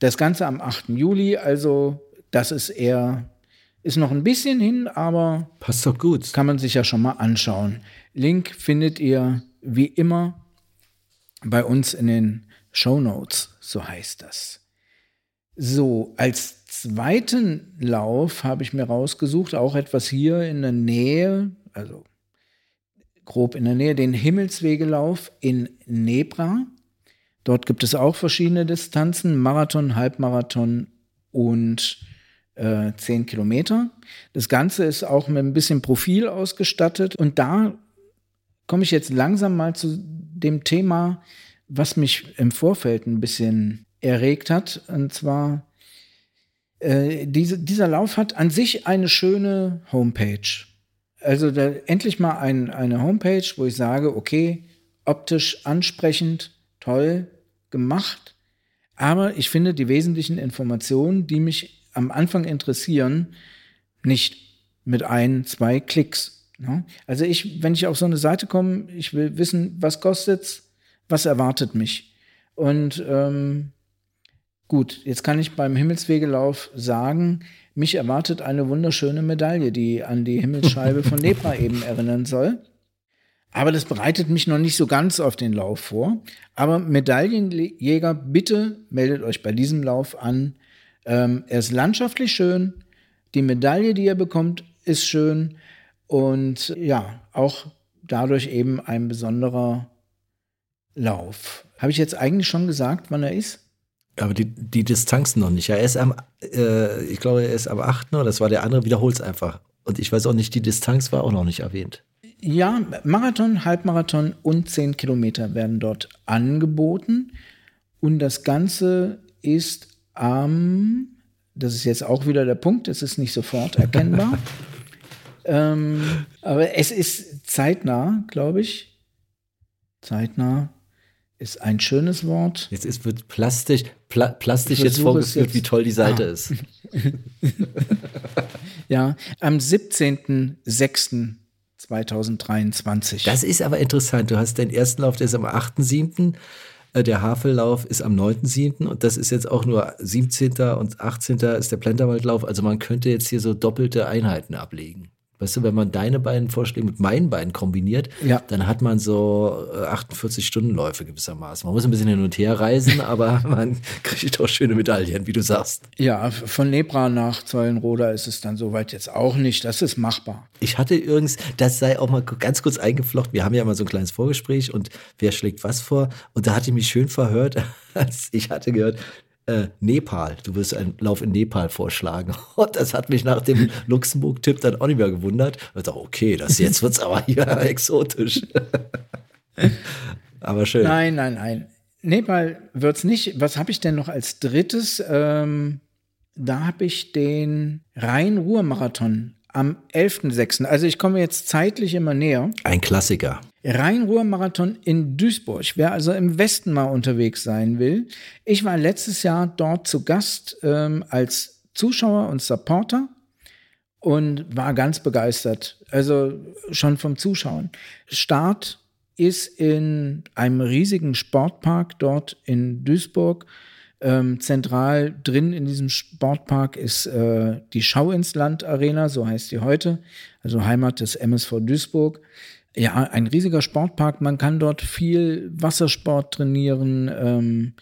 Das Ganze am 8. Juli, also das ist eher, ist noch ein bisschen hin, aber passt doch gut. Kann man sich ja schon mal anschauen. Link findet ihr wie immer bei uns in den Show Notes, so heißt das. So, als zweiten Lauf habe ich mir rausgesucht, auch etwas hier in der Nähe, also grob in der Nähe, den Himmelswegelauf in Nebra. Dort gibt es auch verschiedene Distanzen, Marathon, Halbmarathon und äh, 10 Kilometer. Das Ganze ist auch mit ein bisschen Profil ausgestattet und da komme ich jetzt langsam mal zu dem Thema, was mich im Vorfeld ein bisschen erregt hat. Und zwar äh, diese, dieser Lauf hat an sich eine schöne Homepage. Also da, endlich mal ein, eine Homepage, wo ich sage, okay, optisch ansprechend, toll gemacht, aber ich finde die wesentlichen Informationen, die mich am Anfang interessieren, nicht mit ein, zwei Klicks. Ne? Also ich, wenn ich auf so eine Seite komme, ich will wissen, was kostet's, was erwartet mich. Und ähm, Gut, jetzt kann ich beim Himmelswegelauf sagen, mich erwartet eine wunderschöne Medaille, die an die Himmelsscheibe von Nebra eben erinnern soll. Aber das bereitet mich noch nicht so ganz auf den Lauf vor. Aber Medaillenjäger, bitte meldet euch bei diesem Lauf an. Ähm, er ist landschaftlich schön. Die Medaille, die ihr bekommt, ist schön. Und ja, auch dadurch eben ein besonderer Lauf. Habe ich jetzt eigentlich schon gesagt, wann er ist? Aber die, die Distanzen noch nicht. Ja, er ist am, äh, ich glaube, er ist am 8. oder das war der andere, wiederholt es einfach. Und ich weiß auch nicht, die Distanz war auch noch nicht erwähnt. Ja, Marathon, Halbmarathon und 10 Kilometer werden dort angeboten. Und das Ganze ist am, das ist jetzt auch wieder der Punkt, es ist nicht sofort erkennbar. ähm, aber es ist zeitnah, glaube ich. Zeitnah ist ein schönes Wort. Jetzt ist, wird plastisch, pla plastisch jetzt vorgeführt, jetzt. wie toll die Seite ah. ist. ja, am 17.06.2023. Das ist aber interessant. Du hast deinen ersten Lauf, der ist am 8.07. Äh, der Havellauf ist am 9.7. und das ist jetzt auch nur 17. und 18. ist der Plenterwaldlauf. Also man könnte jetzt hier so doppelte Einheiten ablegen. Weißt du, wenn man deine beiden Vorschläge mit meinen beiden kombiniert, ja. dann hat man so 48-Stunden-Läufe äh, gewissermaßen. Man muss ein bisschen hin und her reisen, aber man kriegt auch schöne Medaillen, wie du sagst. Ja, von Nebra nach Zeulenroda ist es dann soweit jetzt auch nicht. Das ist machbar. Ich hatte übrigens, das sei auch mal ganz kurz eingeflochten. Wir haben ja mal so ein kleines Vorgespräch und wer schlägt was vor? Und da hatte ich mich schön verhört, als ich hatte gehört, äh, Nepal. Du wirst einen Lauf in Nepal vorschlagen. Und das hat mich nach dem Luxemburg-Tipp dann auch nicht mehr gewundert. Ich dachte, okay, das jetzt wird es aber hier exotisch. aber schön. Nein, nein, nein. Nepal wird es nicht. Was habe ich denn noch als drittes? Ähm, da habe ich den Rhein-Ruhr-Marathon am 11.06. Also ich komme jetzt zeitlich immer näher. Ein Klassiker. Rhein-Ruhr-Marathon in Duisburg. Wer also im Westen mal unterwegs sein will. Ich war letztes Jahr dort zu Gast ähm, als Zuschauer und Supporter und war ganz begeistert. Also schon vom Zuschauen. Start ist in einem riesigen Sportpark dort in Duisburg. Ähm, zentral drin in diesem Sportpark ist äh, die Schau ins Land Arena, so heißt die heute, also Heimat des MSV Duisburg. Ja, ein riesiger Sportpark. Man kann dort viel Wassersport trainieren. Ähm,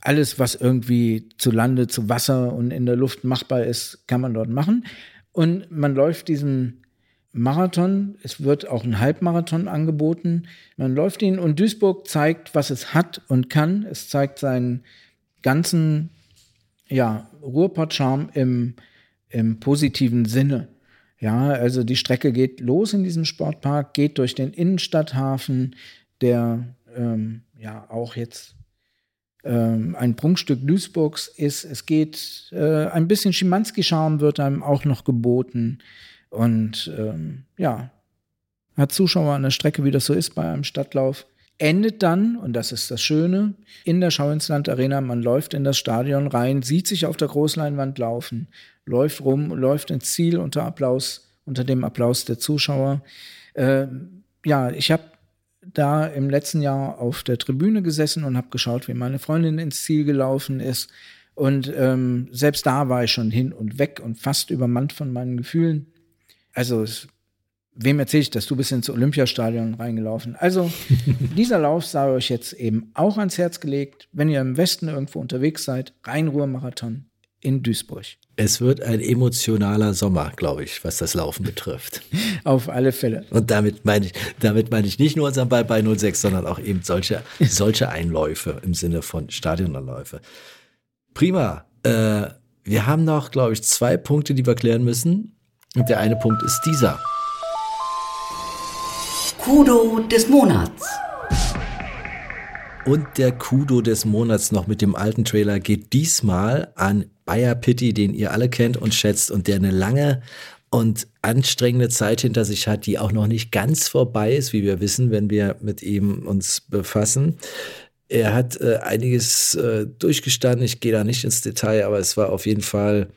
alles, was irgendwie zu Lande, zu Wasser und in der Luft machbar ist, kann man dort machen. Und man läuft diesen Marathon. Es wird auch ein Halbmarathon angeboten. Man läuft ihn und Duisburg zeigt, was es hat und kann. Es zeigt seinen ganzen ja, Ruhrpott-Charme im, im positiven Sinne. Ja, also die Strecke geht los in diesem Sportpark, geht durch den Innenstadthafen, der ähm, ja auch jetzt ähm, ein Prunkstück Duisburgs ist. Es geht äh, ein bisschen Schimanski-Charme wird einem auch noch geboten. Und ähm, ja, hat Zuschauer an der Strecke, wie das so ist bei einem Stadtlauf. Endet dann, und das ist das Schöne, in der Schauinsland Arena. Man läuft in das Stadion rein, sieht sich auf der Großleinwand laufen, läuft rum, läuft ins Ziel unter Applaus, unter dem Applaus der Zuschauer. Äh, ja, ich habe da im letzten Jahr auf der Tribüne gesessen und habe geschaut, wie meine Freundin ins Ziel gelaufen ist. Und ähm, selbst da war ich schon hin und weg und fast übermannt von meinen Gefühlen also es, wem erzähle ich das? Du bist ins Olympiastadion reingelaufen. Also dieser Lauf sei euch jetzt eben auch ans Herz gelegt, wenn ihr im Westen irgendwo unterwegs seid, Rhein-Ruhr-Marathon in Duisburg. Es wird ein emotionaler Sommer, glaube ich, was das Laufen betrifft. Auf alle Fälle. Und damit meine ich, damit meine ich nicht nur unseren Ball bei 06, sondern auch eben solche, solche Einläufe im Sinne von Stadionanläufe. Prima. Äh, wir haben noch, glaube ich, zwei Punkte, die wir klären müssen. Und der eine Punkt ist dieser. Kudo des Monats. Und der Kudo des Monats noch mit dem alten Trailer geht diesmal an Bayer Pitti, den ihr alle kennt und schätzt und der eine lange und anstrengende Zeit hinter sich hat, die auch noch nicht ganz vorbei ist, wie wir wissen, wenn wir mit ihm uns befassen. Er hat äh, einiges äh, durchgestanden. Ich gehe da nicht ins Detail, aber es war auf jeden Fall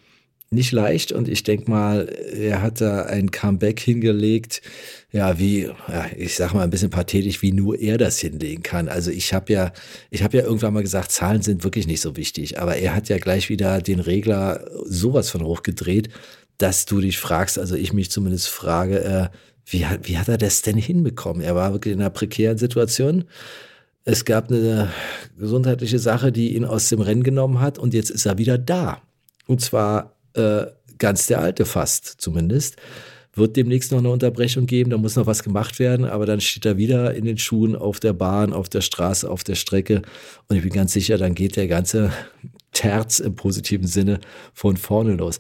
nicht leicht und ich denke mal, er hat da ein Comeback hingelegt, ja, wie, ja, ich sag mal ein bisschen pathetisch, wie nur er das hinlegen kann. Also ich habe ja, ich habe ja irgendwann mal gesagt, Zahlen sind wirklich nicht so wichtig, aber er hat ja gleich wieder den Regler sowas von hochgedreht, dass du dich fragst, also ich mich zumindest frage, äh, wie, hat, wie hat er das denn hinbekommen? Er war wirklich in einer prekären Situation. Es gab eine gesundheitliche Sache, die ihn aus dem Rennen genommen hat und jetzt ist er wieder da. Und zwar äh, ganz der alte fast zumindest. Wird demnächst noch eine Unterbrechung geben, da muss noch was gemacht werden, aber dann steht er wieder in den Schuhen auf der Bahn, auf der Straße, auf der Strecke und ich bin ganz sicher, dann geht der ganze Terz im positiven Sinne von vorne los.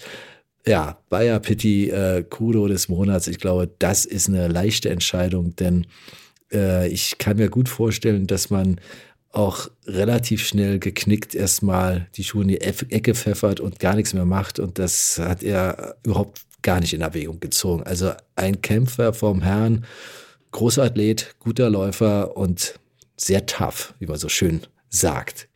Ja, Bayer Pitti, äh, Kudo des Monats, ich glaube, das ist eine leichte Entscheidung, denn äh, ich kann mir gut vorstellen, dass man auch relativ schnell geknickt erstmal die Schuhe in die Ecke pfeffert und gar nichts mehr macht. Und das hat er überhaupt gar nicht in Erwägung gezogen. Also ein Kämpfer vom Herrn, großer Athlet, guter Läufer und sehr tough, wie man so schön sagt.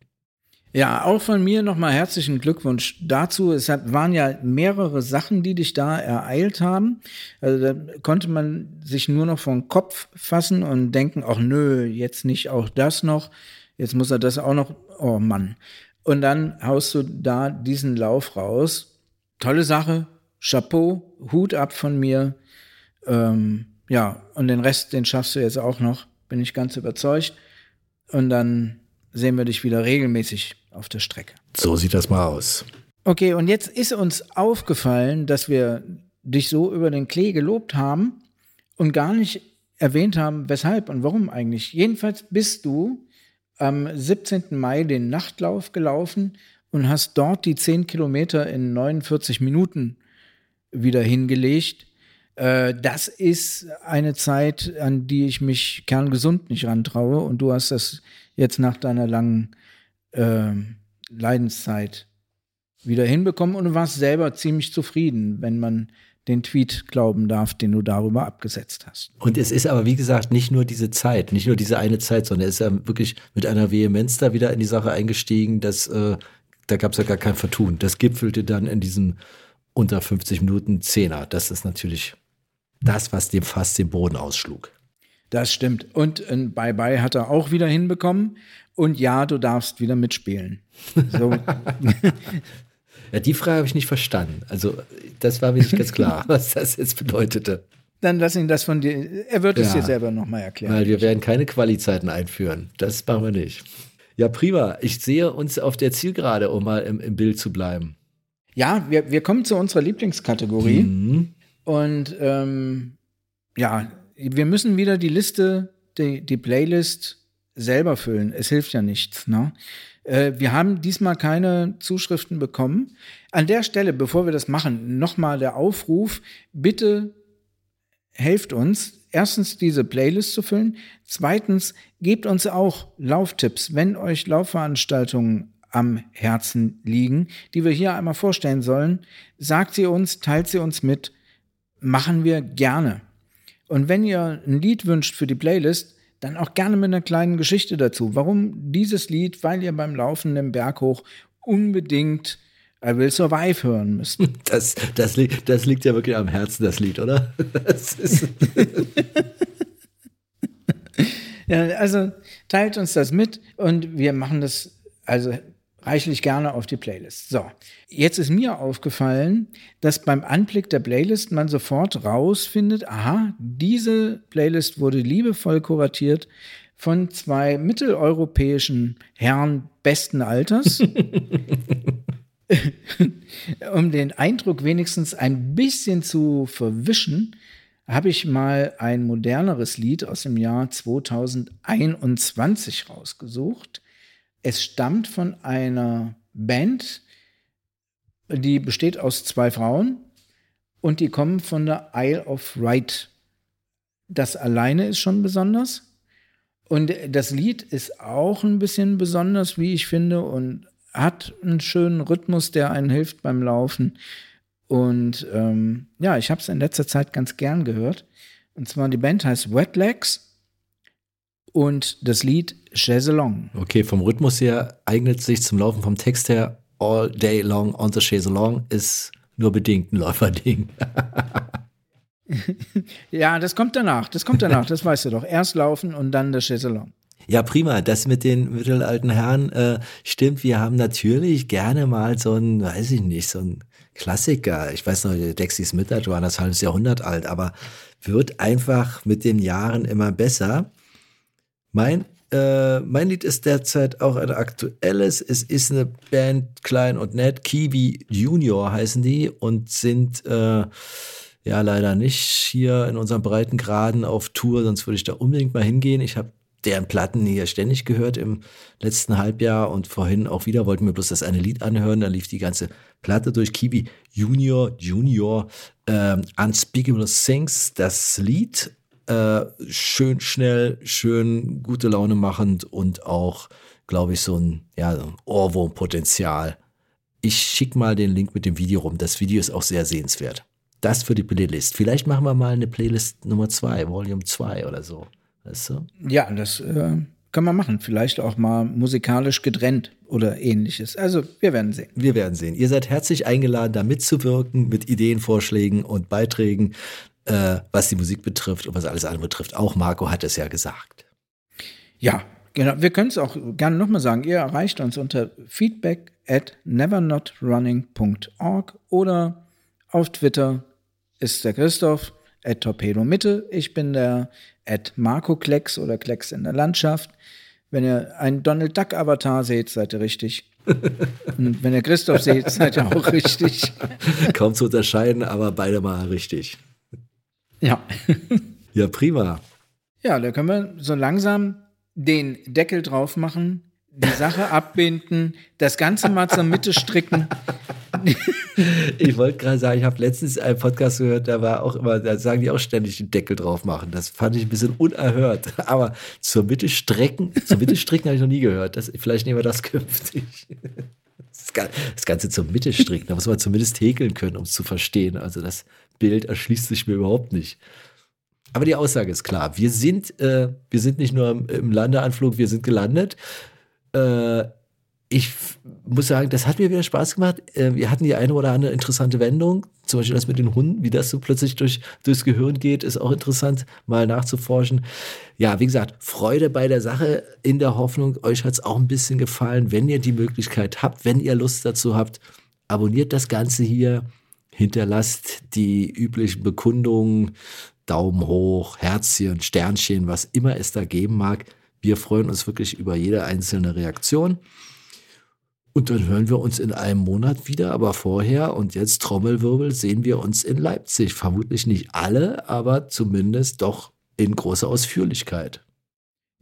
Ja, auch von mir nochmal herzlichen Glückwunsch dazu. Es waren ja mehrere Sachen, die dich da ereilt haben. Also da konnte man sich nur noch vom Kopf fassen und denken, ach nö, jetzt nicht auch das noch. Jetzt muss er das auch noch, oh Mann. Und dann haust du da diesen Lauf raus. Tolle Sache, Chapeau, Hut ab von mir. Ähm, ja, und den Rest, den schaffst du jetzt auch noch, bin ich ganz überzeugt. Und dann sehen wir dich wieder regelmäßig auf der Strecke. So sieht das mal aus. Okay, und jetzt ist uns aufgefallen, dass wir dich so über den Klee gelobt haben und gar nicht erwähnt haben, weshalb und warum eigentlich. Jedenfalls bist du am 17. Mai den Nachtlauf gelaufen und hast dort die 10 Kilometer in 49 Minuten wieder hingelegt. Äh, das ist eine Zeit, an die ich mich kerngesund nicht rantraue. Und du hast das jetzt nach deiner langen äh, Leidenszeit wieder hinbekommen und du warst selber ziemlich zufrieden, wenn man den Tweet glauben darf, den du darüber abgesetzt hast. Und es ist aber, wie gesagt, nicht nur diese Zeit, nicht nur diese eine Zeit, sondern er ist ja wirklich mit einer Vehemenz da wieder in die Sache eingestiegen, dass äh, da gab es ja gar kein Vertun. Das gipfelte dann in diesem unter 50 Minuten Zehner. Das ist natürlich das, was dem fast den Boden ausschlug. Das stimmt. Und ein Bye-Bye hat er auch wieder hinbekommen. Und ja, du darfst wieder mitspielen. So. Ja, die Frage habe ich nicht verstanden. Also, das war mir nicht ganz klar, was das jetzt bedeutete. Dann lass ihn das von dir. Er wird ja, es dir selber nochmal erklären. Weil wir werden keine Qualizeiten einführen. Das machen wir nicht. Ja, prima. Ich sehe uns auf der Zielgerade, um mal im, im Bild zu bleiben. Ja, wir, wir kommen zu unserer Lieblingskategorie. Mhm. Und ähm, ja, wir müssen wieder die Liste, die, die Playlist selber füllen. Es hilft ja nichts. Ne? Äh, wir haben diesmal keine Zuschriften bekommen. An der Stelle, bevor wir das machen, nochmal der Aufruf, bitte helft uns, erstens diese Playlist zu füllen, zweitens gebt uns auch Lauftipps, wenn euch Laufveranstaltungen am Herzen liegen, die wir hier einmal vorstellen sollen, sagt sie uns, teilt sie uns mit, machen wir gerne. Und wenn ihr ein Lied wünscht für die Playlist, dann auch gerne mit einer kleinen Geschichte dazu. Warum dieses Lied? Weil ihr beim Laufen den Berg hoch unbedingt I Will Survive hören müsst. Das, das, liegt, das liegt ja wirklich am Herzen, das Lied, oder? Das ja, also teilt uns das mit und wir machen das also reichlich gerne auf die Playlist. So, jetzt ist mir aufgefallen, dass beim Anblick der Playlist man sofort rausfindet, aha, diese Playlist wurde liebevoll kuratiert von zwei mitteleuropäischen Herren besten Alters. um den Eindruck wenigstens ein bisschen zu verwischen, habe ich mal ein moderneres Lied aus dem Jahr 2021 rausgesucht. Es stammt von einer Band, die besteht aus zwei Frauen und die kommen von der Isle of Wight. Das alleine ist schon besonders. Und das Lied ist auch ein bisschen besonders, wie ich finde, und hat einen schönen Rhythmus, der einen hilft beim Laufen. Und ähm, ja, ich habe es in letzter Zeit ganz gern gehört. Und zwar die Band heißt Wet Legs und das Lied Chaiselong. Okay, vom Rhythmus her eignet sich zum Laufen vom Text her All Day Long on the Chaiselong ist nur bedingt ein Läuferding. ja, das kommt danach. Das kommt danach, das weißt du doch. Erst laufen und dann das Chaiselong. Ja, prima. Das mit den mittelalten Herren äh, stimmt. Wir haben natürlich gerne mal so ein, weiß ich nicht, so ein Klassiker. Ich weiß noch, Dexys Midnight war das halbes Jahrhundert alt, aber wird einfach mit den Jahren immer besser. Mein, äh, mein Lied ist derzeit auch ein aktuelles. Es ist eine Band, klein und nett. Kiwi Junior heißen die und sind äh, ja leider nicht hier in unseren Breitengraden auf Tour, sonst würde ich da unbedingt mal hingehen. Ich habe deren Platten hier ständig gehört im letzten Halbjahr und vorhin auch wieder wollten wir bloß das eine Lied anhören, da lief die ganze Platte durch Kiwi Junior, Junior, äh, Unspeakable Things, das Lied äh, schön schnell, schön gute Laune machend und auch, glaube ich, so ein, ja, so ein Ohrwurmpotenzial. Ich schicke mal den Link mit dem Video rum. Das Video ist auch sehr sehenswert. Das für die Playlist. Vielleicht machen wir mal eine Playlist Nummer 2, Volume 2 oder so. Weißt du? Ja, das äh, kann man machen. Vielleicht auch mal musikalisch getrennt oder ähnliches. Also, wir werden sehen. Wir werden sehen. Ihr seid herzlich eingeladen, da mitzuwirken mit Ideen, Vorschlägen und Beiträgen äh, was die Musik betrifft und was alles andere betrifft. Auch Marco hat es ja gesagt. Ja, genau. Wir können es auch gerne nochmal sagen. Ihr erreicht uns unter feedback at nevernotrunning.org oder auf Twitter ist der Christoph at Torpedo Mitte. Ich bin der at Marco Klecks oder Klecks in der Landschaft. Wenn ihr einen Donald Duck Avatar seht, seid ihr richtig. Und wenn ihr Christoph seht, seid ihr auch richtig. Kaum zu unterscheiden, aber beide mal richtig. Ja. ja, prima. Ja, da können wir so langsam den Deckel drauf machen, die Sache abbinden, das Ganze mal zur Mitte stricken. ich wollte gerade sagen, ich habe letztens einen Podcast gehört, da war auch immer, da sagen die auch ständig den Deckel drauf machen. Das fand ich ein bisschen unerhört. Aber zur Mitte strecken, zur Mitte stricken habe ich noch nie gehört. Das, vielleicht nehmen wir das künftig. Das Ganze zur Mitte stricken, da muss man zumindest häkeln können, um es zu verstehen. Also das Bild erschließt sich mir überhaupt nicht. Aber die Aussage ist klar. Wir sind, äh, wir sind nicht nur im, im Landeanflug, wir sind gelandet. Äh, ich muss sagen, das hat mir wieder Spaß gemacht. Äh, wir hatten die eine oder andere interessante Wendung. Zum Beispiel das mit den Hunden, wie das so plötzlich durch, durchs Gehirn geht, ist auch interessant, mal nachzuforschen. Ja, wie gesagt, Freude bei der Sache in der Hoffnung, euch hat es auch ein bisschen gefallen. Wenn ihr die Möglichkeit habt, wenn ihr Lust dazu habt, abonniert das Ganze hier hinterlasst die üblichen Bekundungen, Daumen hoch, Herzchen, Sternchen, was immer es da geben mag. Wir freuen uns wirklich über jede einzelne Reaktion. Und dann hören wir uns in einem Monat wieder, aber vorher und jetzt Trommelwirbel sehen wir uns in Leipzig. Vermutlich nicht alle, aber zumindest doch in großer Ausführlichkeit.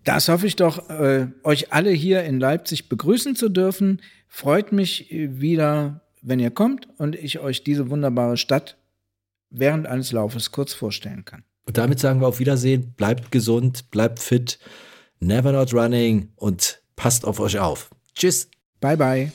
Das hoffe ich doch, äh, euch alle hier in Leipzig begrüßen zu dürfen. Freut mich äh, wieder, wenn ihr kommt und ich euch diese wunderbare Stadt während eines Laufes kurz vorstellen kann. Und damit sagen wir auf Wiedersehen, bleibt gesund, bleibt fit, never not running und passt auf euch auf. Tschüss. Bye bye.